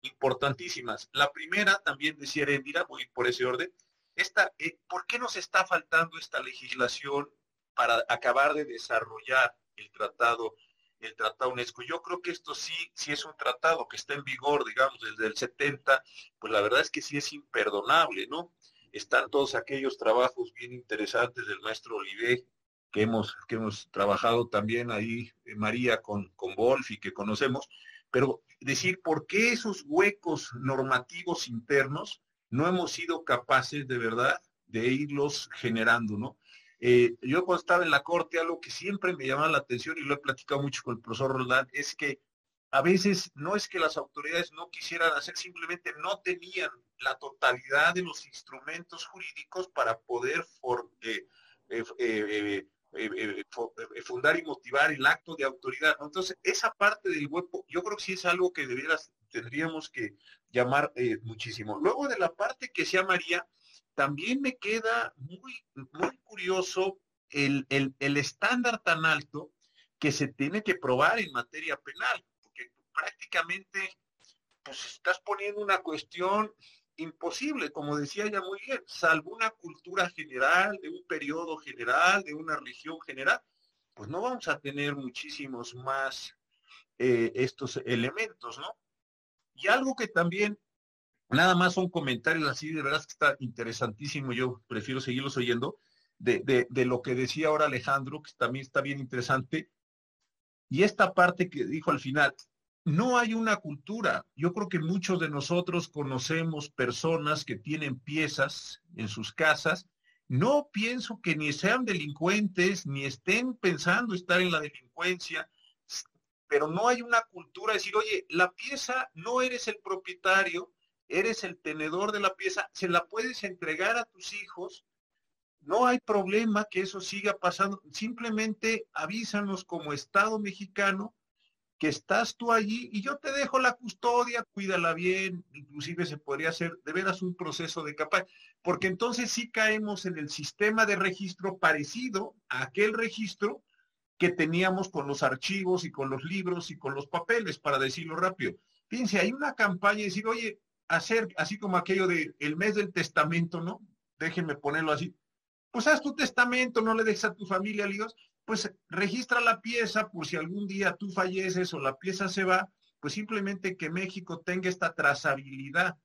S5: importantísimas. La primera, también decía Erendira, voy por ese orden, esta, eh, ¿por qué nos está faltando esta legislación para acabar de desarrollar el tratado, el tratado UNESCO? Yo creo que esto sí, sí es un tratado que está en vigor, digamos, desde el 70, pues la verdad es que sí es imperdonable, ¿no? Están todos aquellos trabajos bien interesantes del maestro Olivé, que hemos, que hemos trabajado también ahí, eh, María, con, con Wolf y que conocemos, pero decir por qué esos huecos normativos internos no hemos sido capaces de verdad de irlos generando, ¿no? Eh, yo cuando estaba en la corte, algo que siempre me llamaba la atención y lo he platicado mucho con el profesor Roldán, es que a veces no es que las autoridades no quisieran hacer, simplemente no tenían la totalidad de los instrumentos jurídicos para poder fundar y motivar el acto de autoridad. Entonces, esa parte del hueco, yo creo que sí es algo que debieras, tendríamos que llamar eh, muchísimo. Luego de la parte que sea María, también me queda muy, muy curioso el, el, estándar tan alto que se tiene que probar en materia penal, porque prácticamente pues estás poniendo una cuestión imposible, como decía ya muy bien, salvo una cultura general, de un periodo general, de una religión general, pues no vamos a tener muchísimos más eh, estos elementos, ¿no? Y algo que también, nada más son comentarios así, de verdad que está interesantísimo, yo prefiero seguirlos oyendo, de, de, lo que decía ahora Alejandro, que también está bien interesante. Y esta parte que dijo al final, no hay una cultura. Yo creo que muchos de nosotros conocemos personas que tienen piezas en sus casas. No pienso que ni sean delincuentes, ni estén pensando estar en la delincuencia, pero no hay una cultura de decir, oye, la pieza no eres el propietario, eres el tenedor de la pieza, se la puedes entregar a tus hijos, no hay problema que eso siga pasando, simplemente avísanos como Estado mexicano que estás tú allí y yo te dejo la custodia, cuídala bien, inclusive se podría hacer de veras un proceso de capa, porque entonces sí caemos en el sistema de registro parecido a aquel registro que teníamos con los archivos y con los libros y con los papeles, para decirlo rápido. Fíjense, hay una campaña de decir, oye, hacer así como aquello de el mes del testamento, ¿no? Déjenme ponerlo así. Pues haz tu testamento, no le dejes a tu familia líos, pues registra la pieza por si algún día tú falleces o la pieza se va, pues simplemente que México tenga esta trazabilidad.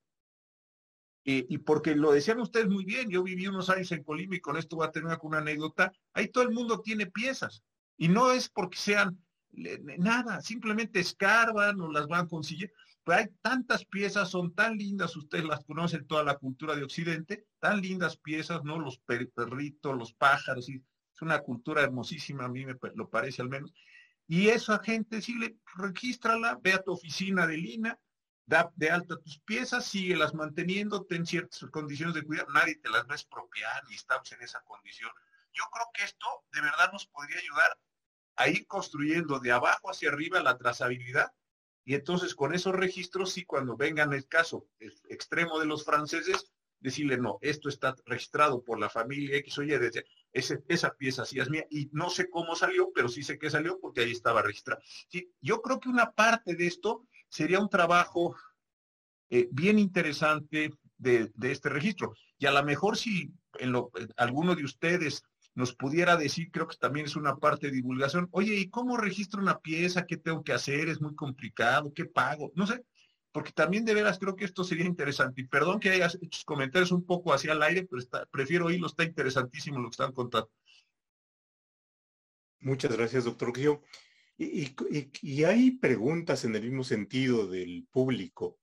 S5: y porque lo decían ustedes muy bien, yo viví unos años en Colima y con esto voy a tener una anécdota, ahí todo el mundo tiene piezas. Y no es porque sean nada, simplemente escarban o las van consiguiendo. Hay tantas piezas, son tan lindas, ustedes las conocen, toda la cultura de Occidente, tan lindas piezas, ¿no? Los perritos, los pájaros, y es una cultura hermosísima, a mí me lo parece al menos. Y esa gente, sí, le, regístrala, ve a tu oficina de Lina, da de alta tus piezas, síguelas manteniendo, ten ciertas condiciones de cuidado, nadie te las va a expropiar y estamos en esa condición. Yo creo que esto de verdad nos podría ayudar a ir construyendo de abajo hacia arriba la trazabilidad y entonces con esos registros, sí, cuando vengan el caso extremo de los franceses, decirle, no, esto está registrado por la familia X o Y, ese, esa pieza sí es mía, y no sé cómo salió, pero sí sé que salió porque ahí estaba registrado. Sí, yo creo que una parte de esto sería un trabajo eh, bien interesante de, este registro. Y a lo mejor si en lo, alguno de ustedes nos pudiera decir, creo que también es una parte de divulgación, oye, ¿y cómo registro una pieza? ¿Qué tengo que hacer? ¿Es muy complicado? ¿Qué pago? No sé, porque también de veras creo que esto sería interesante. Y perdón que hayas hecho comentarios un poco hacia el aire, pero está, prefiero oírlo, está interesantísimo lo que están contando.
S1: Muchas gracias, doctor Gio. Y, y, hay preguntas en el mismo sentido del público.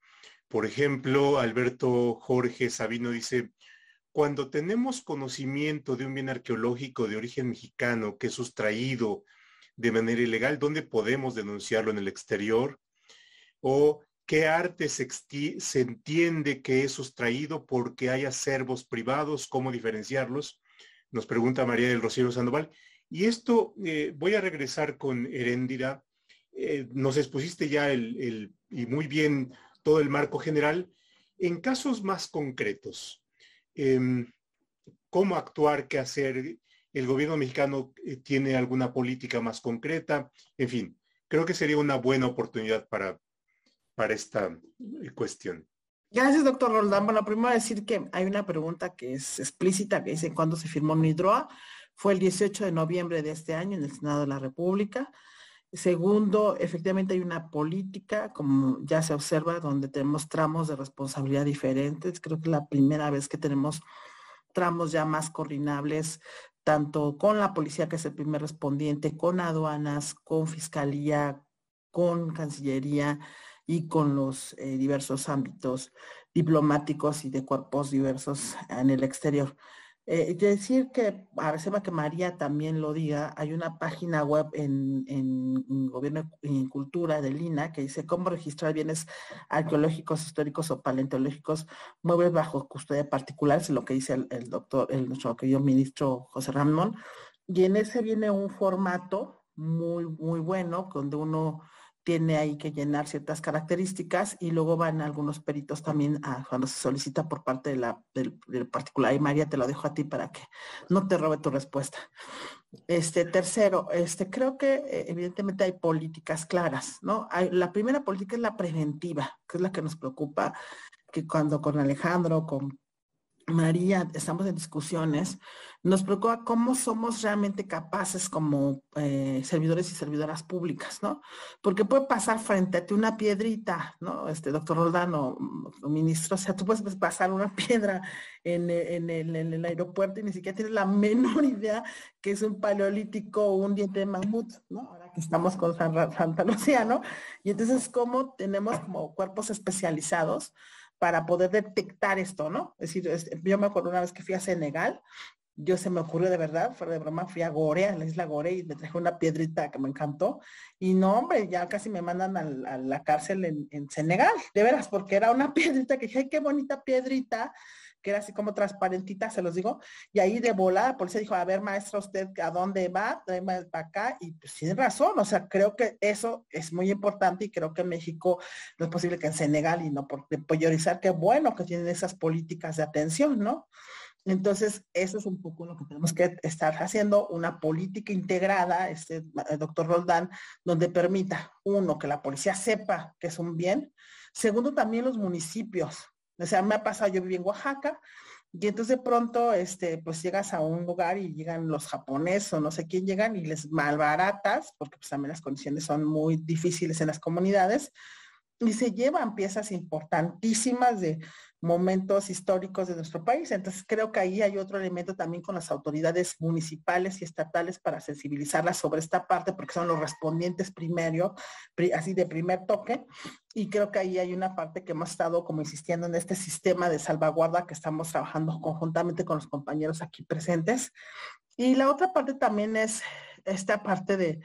S1: Por ejemplo, Alberto Jorge Sabino dice, cuando tenemos conocimiento de un bien arqueológico de origen mexicano que es sustraído de manera ilegal, dónde podemos denunciarlo en el exterior, o qué arte se, entiende que es sustraído porque hay acervos privados, cómo diferenciarlos, nos pregunta María del Rocío Sandoval. Y esto, eh, voy a regresar con Heréndira. Eh, nos expusiste ya el, y muy bien todo el marco general. En casos más concretos, em, ¿cómo actuar, qué hacer? ¿El gobierno mexicano eh, tiene alguna política más concreta? En fin, creo que sería una buena oportunidad para, para esta cuestión.
S2: Gracias, doctor Roldán. Bueno, primero decir que hay una pregunta que es explícita, que dice cuándo se firmó NIDROA. Fue el 18 de noviembre de este año en el Senado de la República. Segundo, efectivamente hay una política, como ya se observa, donde tenemos tramos de responsabilidad diferentes. Creo que es la primera vez que tenemos tramos ya más coordinables, tanto con la policía, que es el primer respondiente, con aduanas, con fiscalía, con Cancillería, y con los eh, diversos ámbitos diplomáticos y de cuerpos diversos en el exterior. Eh, decir que, a veces que María también lo diga, hay una página web en, en, Gobierno y en Cultura del INA que dice cómo registrar bienes arqueológicos, históricos o paleontológicos muebles bajo custodia particular, es lo que dice el, doctor, el, nuestro querido ministro José Ramón. Y en ese viene un formato muy, muy bueno, donde uno tiene ahí que llenar ciertas características y luego van algunos peritos también a, cuando se solicita por parte de la, del, particular. Y María, te lo dejo a ti para que no te robe tu respuesta. Este tercero, este creo que eh, evidentemente hay políticas claras, ¿no? La primera política es la preventiva, que es la que nos preocupa, que cuando con Alejandro, con María, estamos en discusiones, nos preocupa cómo somos realmente capaces como eh, servidores y servidoras públicas, ¿no? Porque puede pasar frente a ti una piedrita, ¿no? Este doctor Roldano, mm, ministro, o sea, tú puedes pasar una piedra en, el, aeropuerto y ni siquiera tienes la menor idea que es un paleolítico o un diente de mamut, ¿no? Ahora que estamos con Santa Lucía, ¿no? Y entonces, ¿cómo tenemos como cuerpos especializados? Para poder detectar esto, ¿no? Es decir, yo me acuerdo una vez que fui a Senegal, yo se me ocurrió de verdad, fuera de broma, fui a Gore, a la isla Gore y me traje una piedrita que me encantó. Y no, hombre, ya casi me mandan a, la cárcel en, en, Senegal, de veras, porque era una piedrita que dije, ay, qué bonita piedrita que era así como transparentita, se los digo, y ahí de volada la policía dijo, a ver, maestra, usted a dónde va, tráeme acá, y pues tiene razón, o sea, creo que eso es muy importante y creo que en México no es posible que en Senegal y no por priorizar, qué bueno que tienen esas políticas de atención, ¿no? Entonces, eso es un poco lo que tenemos que estar haciendo, una política integrada, este doctor Roldán, donde permita, uno, que la policía sepa que es un bien, segundo, también los municipios, o sea, me ha pasado, yo viví en Oaxaca, y entonces de pronto, este, pues llegas a un lugar y llegan los japoneses o no sé quién llegan y les malbaratas, porque pues también las condiciones son muy difíciles en las comunidades, y se llevan piezas importantísimas de momentos históricos de nuestro país. Entonces creo que ahí hay otro elemento también con las autoridades municipales y estatales para sensibilizarlas sobre esta parte, porque son los respondientes primero, así de primer toque. Y creo que ahí hay una parte que hemos estado como insistiendo en este sistema de salvaguarda que estamos trabajando conjuntamente con los compañeros aquí presentes. Y la otra parte también es esta parte de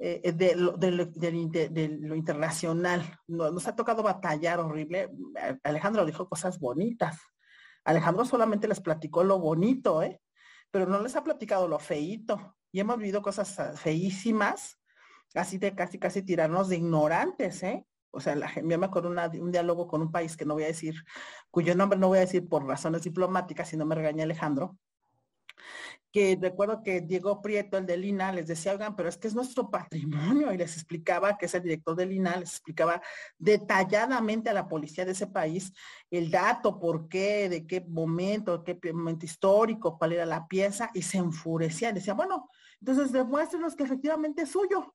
S2: eh, de, lo, de, lo, internacional. Nos, ha tocado batallar horrible. Alejandro dijo cosas bonitas. Alejandro solamente les platicó lo bonito, ¿eh? pero no les ha platicado lo feíto. Y hemos vivido cosas ah, feísimas, así de casi, casi tirarnos de ignorantes, ¿eh? O sea, la, yo me acuerdo una, un diálogo con un país que no voy a decir, cuyo nombre no voy a decir por razones diplomáticas, si no me regaña Alejandro, que recuerdo que Diego Prieto, el de Lina, les decía, oigan, pero es que es nuestro patrimonio, y les explicaba, que es el director de Lina, les explicaba detalladamente a la policía de ese país el dato, por qué, de qué momento, qué momento histórico, cuál era la pieza, y se enfurecía, decía, bueno, entonces demuéstrenos que efectivamente es suyo.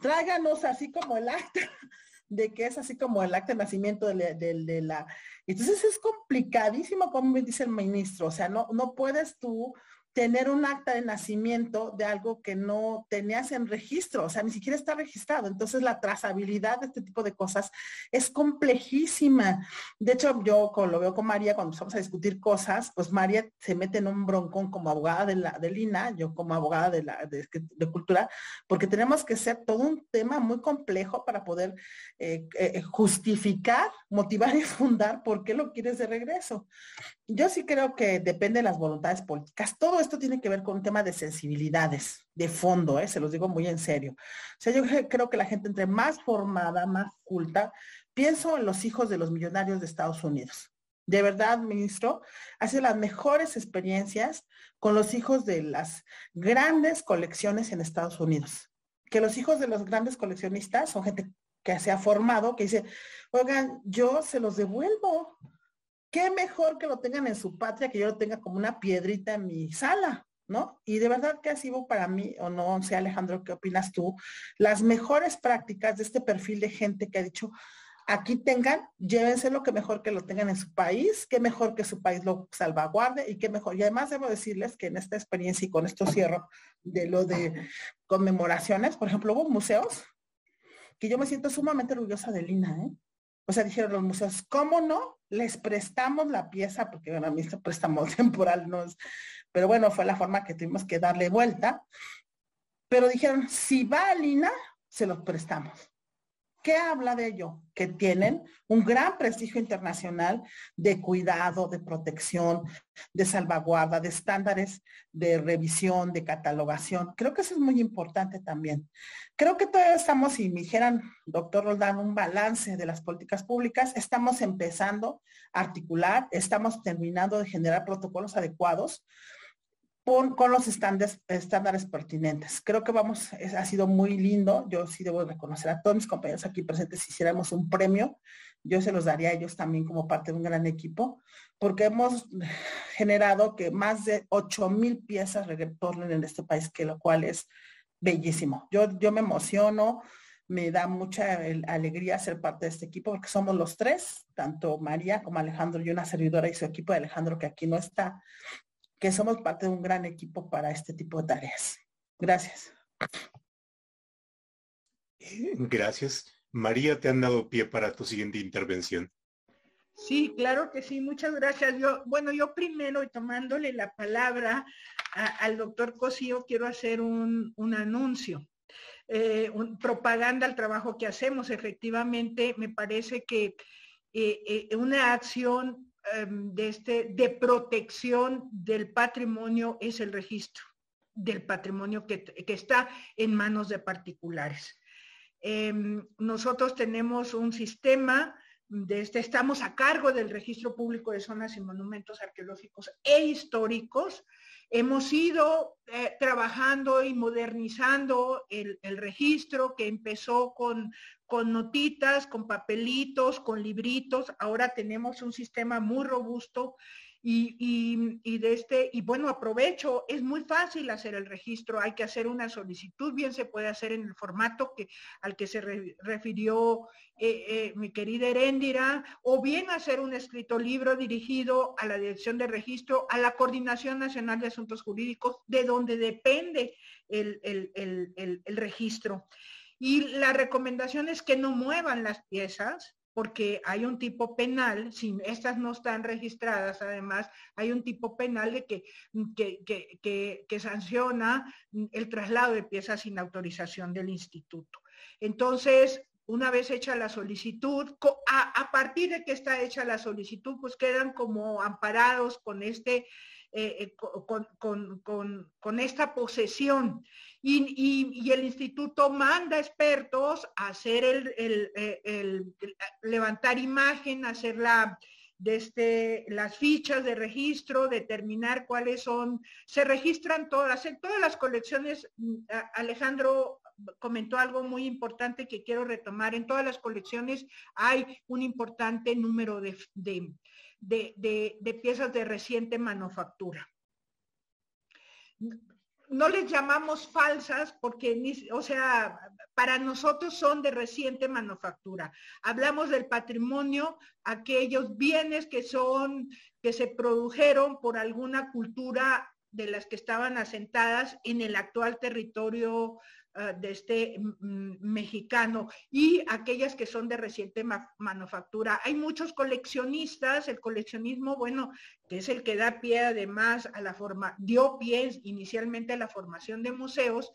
S2: Tráiganos así como el acta de que es así como el acta de nacimiento de, de la... Entonces es complicadísimo, como dice el ministro, o sea, no, no puedes tú tener un acta de nacimiento de algo que no tenías en registro, o sea, ni siquiera está registrado. Entonces la trazabilidad de este tipo de cosas es complejísima. De hecho, yo lo veo con María, cuando empezamos a discutir cosas, pues María se mete en un broncón como abogada de la del INA, yo como abogada de la de, cultura, porque tenemos que ser todo un tema muy complejo para poder eh, eh, justificar, motivar y fundar por qué lo quieres de regreso. Yo sí creo que depende de las voluntades políticas. Todo esto tiene que ver con un tema de sensibilidades, de fondo, ¿eh? se los digo muy en serio. O sea, yo creo que la gente entre más formada, más culta, pienso en los hijos de los millonarios de Estados Unidos. De verdad, ministro, hace las mejores experiencias con los hijos de las grandes colecciones en Estados Unidos. Que los hijos de los grandes coleccionistas son gente que se ha formado, que dice, oigan, yo se los devuelvo qué mejor que lo tengan en su patria, que yo lo tenga como una piedrita en mi sala, ¿no? Y de verdad que ha sido para mí, o no sé Alejandro, ¿qué opinas tú? Las mejores prácticas de este perfil de gente que ha dicho, aquí tengan, llévense lo que mejor que lo tengan en su país, qué mejor que su país lo salvaguarde y qué mejor. Y además debo decirles que en esta experiencia y con esto cierro de lo de conmemoraciones, por ejemplo, hubo museos que yo me siento sumamente orgullosa de Lina, ¿eh? O sea, dijeron los museos, ¿cómo no? Les prestamos la pieza, porque bueno, a mí este préstamo temporal no es, pero bueno, fue la forma que tuvimos que darle vuelta. Pero dijeron, si va a Lina, se los prestamos. ¿Qué habla de ello? Que tienen un gran prestigio internacional de cuidado, de protección, de salvaguarda, de estándares de revisión, de catalogación. Creo que eso es muy importante también. Creo que todavía estamos, si me dijeran, doctor Roldán, un balance de las políticas públicas, estamos empezando a articular, estamos terminando de generar protocolos adecuados con, los estándares, pertinentes. Creo que vamos, ha sido muy lindo. Yo sí debo reconocer a todos mis compañeros aquí presentes, si hiciéramos un premio, yo se los daría a ellos también como parte de un gran equipo, porque hemos generado que más de 8 mil piezas retornen en este país, que lo cual es bellísimo. Yo, yo me emociono, me da mucha alegría ser parte de este equipo, porque somos los tres, tanto María como Alejandro y una servidora y su equipo de Alejandro, que aquí no está, que somos parte de un gran equipo para este tipo de tareas. Gracias.
S1: Gracias. María, te han dado pie para tu siguiente intervención.
S3: Sí, claro que sí, muchas gracias. Yo, bueno, yo primero, tomándole la palabra al doctor Cosío, quiero hacer un, anuncio. Eh, propaganda al trabajo que hacemos. Efectivamente, me parece que eh, eh, una acción de, este, de protección del patrimonio es el registro del patrimonio que, está en manos de particulares. Em, nosotros tenemos un sistema este, estamos a cargo del registro público de zonas y monumentos arqueológicos e históricos. Hemos ido eh, trabajando y modernizando el, el, registro que empezó con con notitas, con papelitos, con libritos. Ahora tenemos un sistema muy robusto y, de este, y bueno, aprovecho, es muy fácil hacer el registro, hay que hacer una solicitud, bien se puede hacer en el formato que, al que se refirió eh, eh, mi querida Heréndira, o bien hacer un escrito libro dirigido a la Dirección de Registro, a la Coordinación Nacional de Asuntos Jurídicos, de donde depende el, el registro. Y la recomendación es que no muevan las piezas, porque hay un tipo penal, si estas no están registradas, además, hay un tipo penal de que, que, que, sanciona el traslado de piezas sin autorización del instituto. Entonces, una vez hecha la solicitud, a, partir de que está hecha la solicitud, pues quedan como amparados con este, eh, eh, con, esta posesión. Y, el instituto manda expertos a hacer el, eh, levantar imagen, hacer la, este, las fichas de registro, determinar cuáles son, se registran todas, en todas las colecciones, mm, Alejandro comentó algo muy importante que quiero retomar, en todas las colecciones hay un importante número de piezas de reciente manufactura no les llamamos falsas porque, o sea, para nosotros son de reciente manufactura. Hablamos del patrimonio, aquellos bienes que son, que se produjeron por alguna cultura de las que estaban asentadas en el actual territorio ah, de este mexicano y aquellas que son de reciente manufactura. Hay muchos coleccionistas, el coleccionismo, bueno, que es el que da pie además a la forma, dio pie inicialmente a la formación de museos,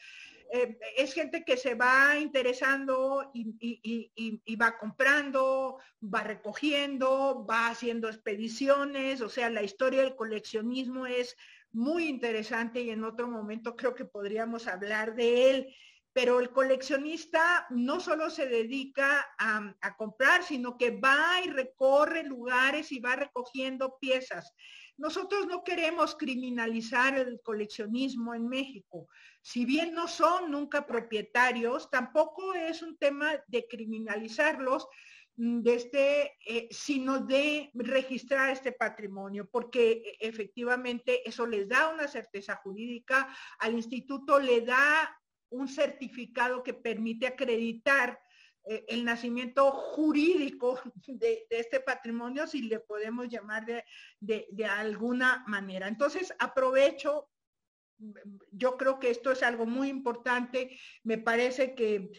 S3: eh, es gente que se va interesando y, va comprando, va recogiendo, va haciendo expediciones, o sea, la historia del coleccionismo es muy interesante y en otro momento creo que podríamos hablar de él. Pero el coleccionista no solo se dedica a, comprar, sino que va y recorre lugares y va recogiendo piezas. Nosotros no queremos criminalizar el coleccionismo en México. Si bien no son nunca propietarios, tampoco es un tema de criminalizarlos, mm, de este, eh, sino de registrar este patrimonio, porque eh, efectivamente eso les da una certeza jurídica, al instituto le da un certificado que permite acreditar eh, el nacimiento jurídico de, este patrimonio, si le podemos llamar de, alguna manera. Entonces, aprovecho yo creo que esto es algo muy importante. Me parece que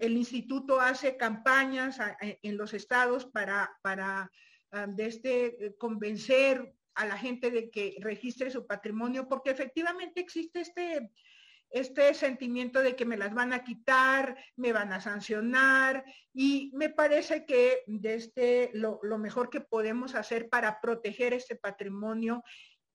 S3: el instituto hace campañas en los estados para, para ah, este, convencer a la gente de que registre su patrimonio, porque efectivamente existe este, este sentimiento de que me las van a quitar, me van a sancionar y me parece que este, lo, mejor que podemos hacer para proteger este patrimonio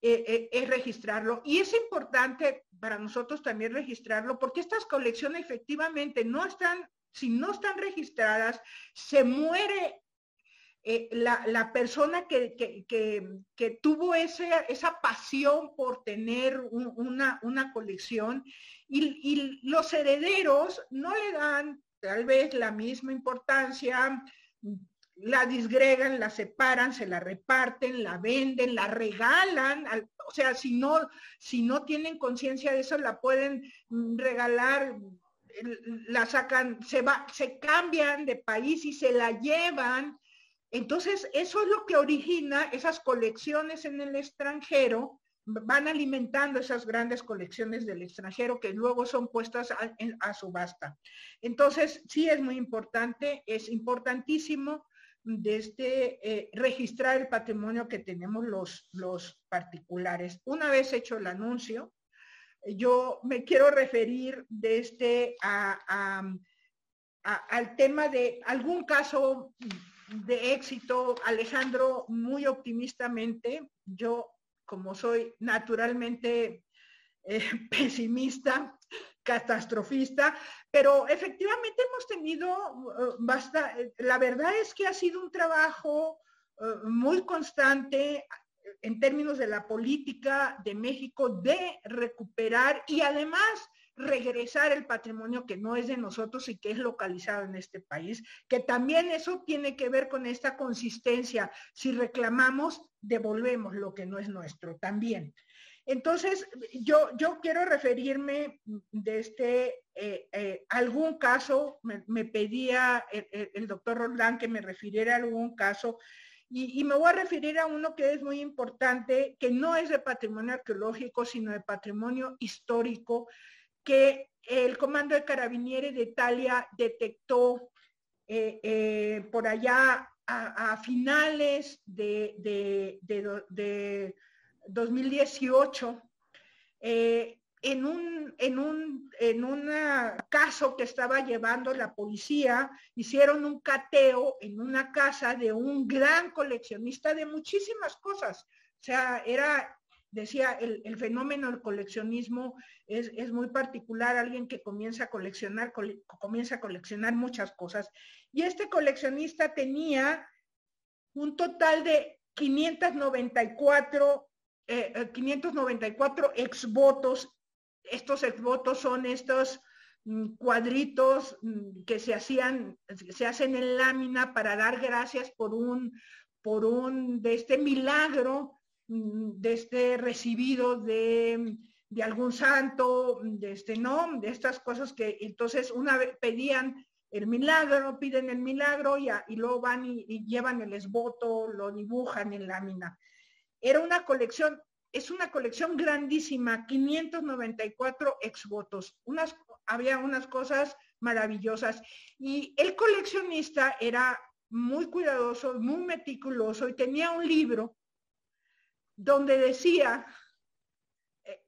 S3: eh, eh, es registrarlo. Y es importante para nosotros también registrarlo porque estas colecciones efectivamente no están, si no están registradas, se muere eh, la, persona que, tuvo esa pasión por tener una, colección y, los herederos no le dan tal vez la misma importancia, la disgregan, la separan, se la reparten, la venden, la regalan, o sea, si no, si no tienen conciencia de eso, la pueden regalar la sacan, se va, se cambian de país y se la llevan entonces, eso es lo que origina esas colecciones en el extranjero, van alimentando esas grandes colecciones del extranjero que luego son puestas a, subasta. Entonces, sí es muy importante, es importantísimo desde eh, registrar el patrimonio que tenemos los, los particulares. Una vez hecho el anuncio, yo me quiero referir desde al tema de algún caso de éxito, Alejandro, muy optimistamente. Yo, como soy naturalmente eh, pesimista, catastrofista, pero efectivamente hemos tenido eh, basta, la verdad es que ha sido un trabajo eh, muy constante en términos de la política de México de recuperar y además regresar el patrimonio que no es de nosotros y que es localizado en este país, que también eso tiene que ver con esta consistencia. Si reclamamos, devolvemos lo que no es nuestro también. Entonces, yo, yo quiero referirme de este, eh, eh, algún caso, me, pedía el, doctor Roldán que me refiriera a algún caso, y, y, me voy a referir a uno que es muy importante, que no es de patrimonio arqueológico, sino de patrimonio histórico, que el Comando de Carabinieri de Italia detectó eh, eh, por allá a, finales de, de, 2018 eh, en un, en, un, en un caso que estaba llevando la policía, hicieron un cateo en una casa de un gran coleccionista de muchísimas cosas. O sea, era decía, el, fenómeno del coleccionismo es, muy particular, alguien que comienza a coleccionar, comienza a coleccionar muchas cosas. Y este coleccionista tenía un total de 594, eh, 594 eh, exvotos. Estos exvotos son estos mm, cuadritos mm, que se hacían, se hacen en lámina para dar gracias por un, por un, de este milagro Mm, de este recibido de, algún santo, de este no, de estas cosas que entonces una vez pedían el milagro, piden el milagro y, y luego van y, llevan el esboto, lo dibujan en lámina. Era una colección es una colección grandísima, 594 exvotos. Unas, había unas cosas maravillosas. Y el coleccionista era muy cuidadoso, muy meticuloso y tenía un libro donde decía,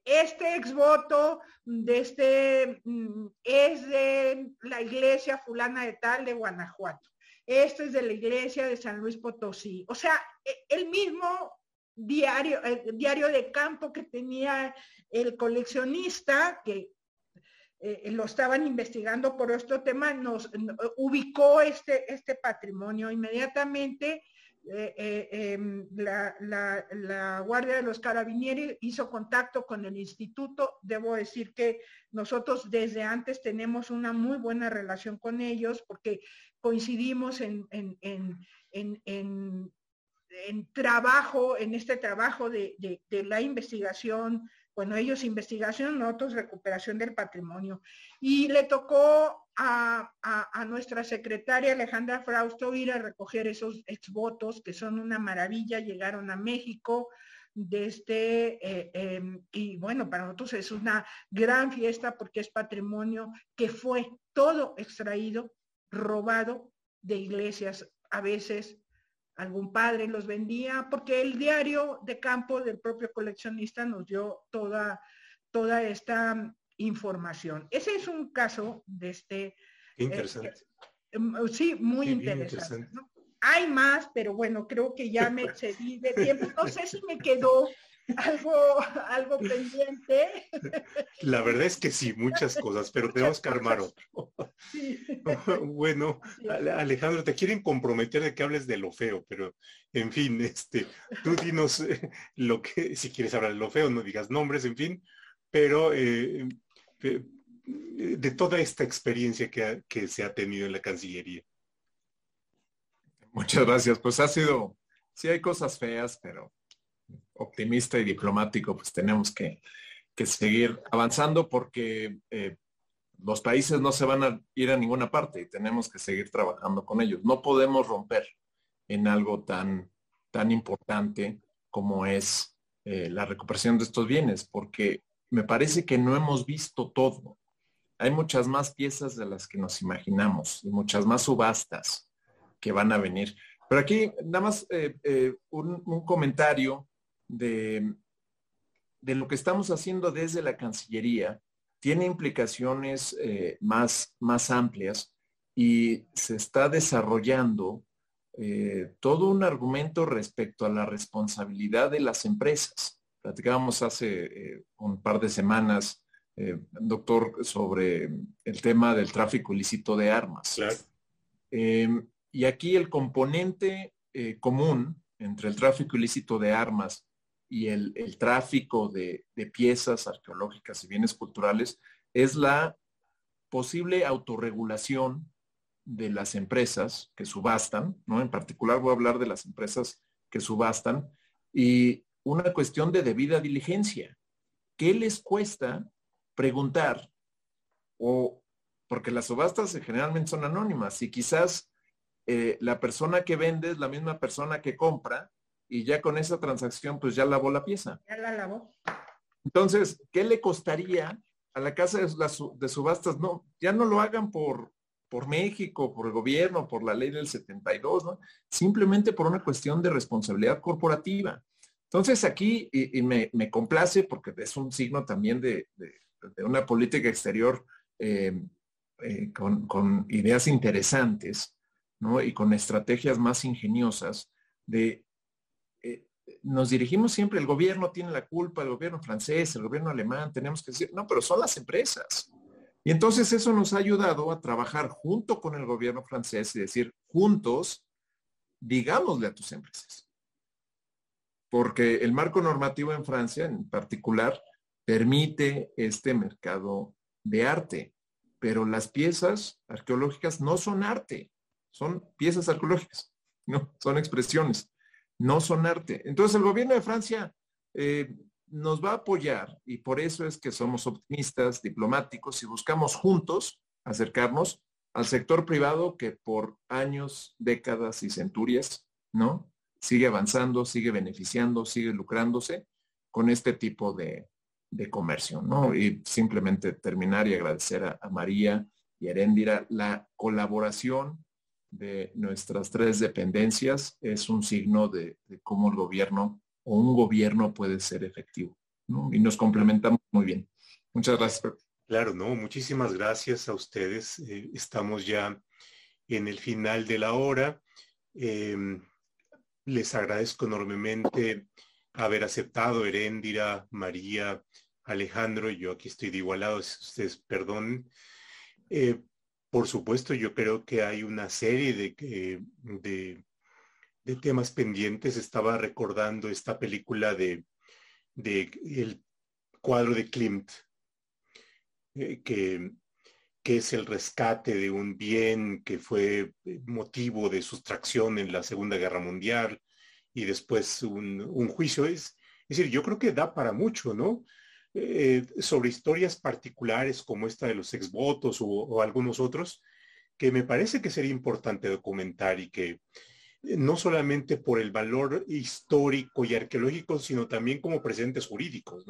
S3: este exvoto de este, mm, es de la iglesia fulana de tal de Guanajuato. Este es de la iglesia de San Luis Potosí. O sea, e, el mismo diario, el diario de campo que tenía el coleccionista, que eh, lo estaban investigando por este tema, nos ubicó este, este patrimonio inmediatamente. Eh, eh, em, la, Guardia de los Carabinieri hizo contacto con el instituto. Debo decir que nosotros desde antes tenemos una muy buena relación con ellos porque coincidimos en, en, en, en en trabajo, en este trabajo de, la investigación, bueno, ellos investigación, nosotros recuperación del patrimonio. Y le tocó a, nuestra secretaria Alejandra Frausto ir a recoger esos exvotos, que son una maravilla, llegaron a México desde, eh, em, y bueno, para nosotros es una gran fiesta porque es patrimonio que fue todo extraído, robado de iglesias, a veces algún padre los vendía, porque el diario de campo del propio coleccionista nos dio toda, toda esta información. Ese es un caso de este...
S1: Interesante.
S3: Eh, mm, sí, muy interesante. Hay más, pero bueno, creo que ya me excedí de tiempo. No sé si me quedó algo, algo pendiente.
S1: La verdad es que sí, muchas cosas, pero tenemos que armar otro. Bueno, Alejandro, te quieren comprometer de que hables de lo feo, pero en fin, este, tú dinos eh, lo que, si quieres hablar de lo feo, no digas nombres, en fin, pero eh, de toda esta experiencia que, que se ha tenido en la Cancillería.
S4: Muchas gracias. Pues ha sido, sí hay cosas feas, pero optimista y diplomático, pues tenemos que, seguir avanzando porque eh, los países no se van a ir a ninguna parte y tenemos que seguir trabajando con ellos. No podemos romper en algo tan, tan importante como es eh, la recuperación de estos bienes, porque me parece que no hemos visto todo. Hay muchas más piezas de las que nos imaginamos y muchas más subastas que van a venir. Pero aquí nada más eh, un comentario de, de lo que estamos haciendo desde la Cancillería tiene implicaciones eh, más, más amplias y se está desarrollando eh, todo un argumento respecto a la responsabilidad de las empresas. Platicábamos hace eh, un par de semanas, doctor, sobre el tema del tráfico ilícito de armas. Y aquí el componente común entre el tráfico ilícito de armas y el, tráfico de, piezas arqueológicas y bienes culturales es la posible autorregulación de las empresas que subastan, ¿no? En particular voy a hablar de las empresas que subastan y una cuestión de debida diligencia. ¿Qué les cuesta preguntar? O porque las subastas generalmente son anónimas y quizás eh, la persona que vende es la misma persona que compra y ya con esa transacción pues ya lavó la pieza.
S3: Ya la lavó.
S4: Entonces, ¿qué le costaría a la casa de, subastas? No, ya no lo hagan por, por México, por el gobierno, por la ley del 72, ¿no? Simplemente por una cuestión de responsabilidad corporativa. Entonces aquí, y, me, complace porque es un signo también de, una política exterior eh, eh, con, con, ideas interesantes, ¿no? Y con estrategias más ingeniosas de nos dirigimos siempre, el gobierno tiene la culpa, el gobierno francés, el gobierno alemán, tenemos que decir, no, pero son las empresas. Y entonces eso nos ha ayudado a trabajar junto con el gobierno francés y decir, juntos, digámosle a tus empresas. Porque el marco normativo en Francia, en particular, permite este mercado de arte, pero las piezas arqueológicas no son arte, son piezas arqueológicas, no, son expresiones no son arte. Entonces el gobierno de Francia eh, nos va a apoyar y por eso es que somos optimistas, diplomáticos y buscamos juntos acercarnos al sector privado que por años, décadas y centurias, ¿no? Sigue avanzando, sigue beneficiando, sigue lucrándose con este tipo de, comercio, ¿no? Y simplemente terminar y agradecer a, María y a Heréndira la colaboración de nuestras tres dependencias es un signo de, cómo el gobierno o un gobierno puede ser efectivo. Y nos complementamos muy bien. Muchas gracias.
S1: Claro, no, muchísimas gracias a ustedes. Eh, estamos ya en el final de la hora. Em, les agradezco enormemente haber aceptado Heréndira, María, Alejandro, yo aquí estoy de igualado, ustedes perdonen. Eh, por supuesto, yo creo que hay una serie de, de, temas pendientes. Estaba recordando esta película de, de el cuadro de Klimt, eh, que, que es el rescate de un bien que fue motivo de sustracción en la Segunda Guerra Mundial y después un, juicio. Es, es decir, yo creo que da para mucho, ¿no? Eh, sobre historias particulares como esta de los exvotos o, o algunos otros, que me parece que sería importante documentar y que eh, no solamente por el valor histórico y arqueológico, sino también como presentes jurídicos,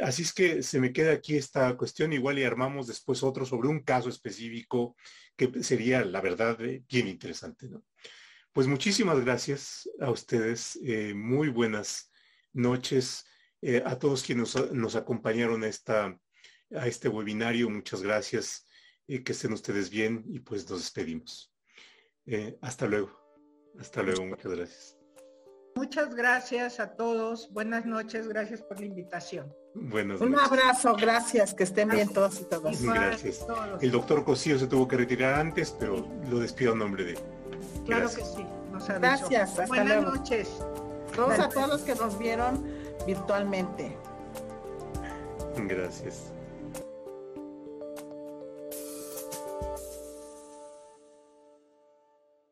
S1: así es que se me queda aquí esta cuestión, igual y armamos después otro sobre un caso específico que sería, la verdad, eh, bien interesante. ¿no? Pues muchísimas gracias a ustedes, muy buenas noches a todos quienes nos, acompañaron a, esta, a este webinario, muchas gracias, que estén ustedes bien y pues nos despedimos. hasta luego, hasta luego, muchas gracias.
S3: Muchas gracias a todos. Buenas noches. Gracias por la invitación.
S1: Buenas
S2: Un abrazo. Gracias. Que estén bien todos y todas.
S1: Gracias. El doctor Cosío se tuvo que retirar antes, pero lo despido a nombre de
S3: Claro que sí.
S2: gracias. Hasta
S3: Buenas noches.
S2: Todos a todos los que nos vieron virtualmente.
S1: Gracias.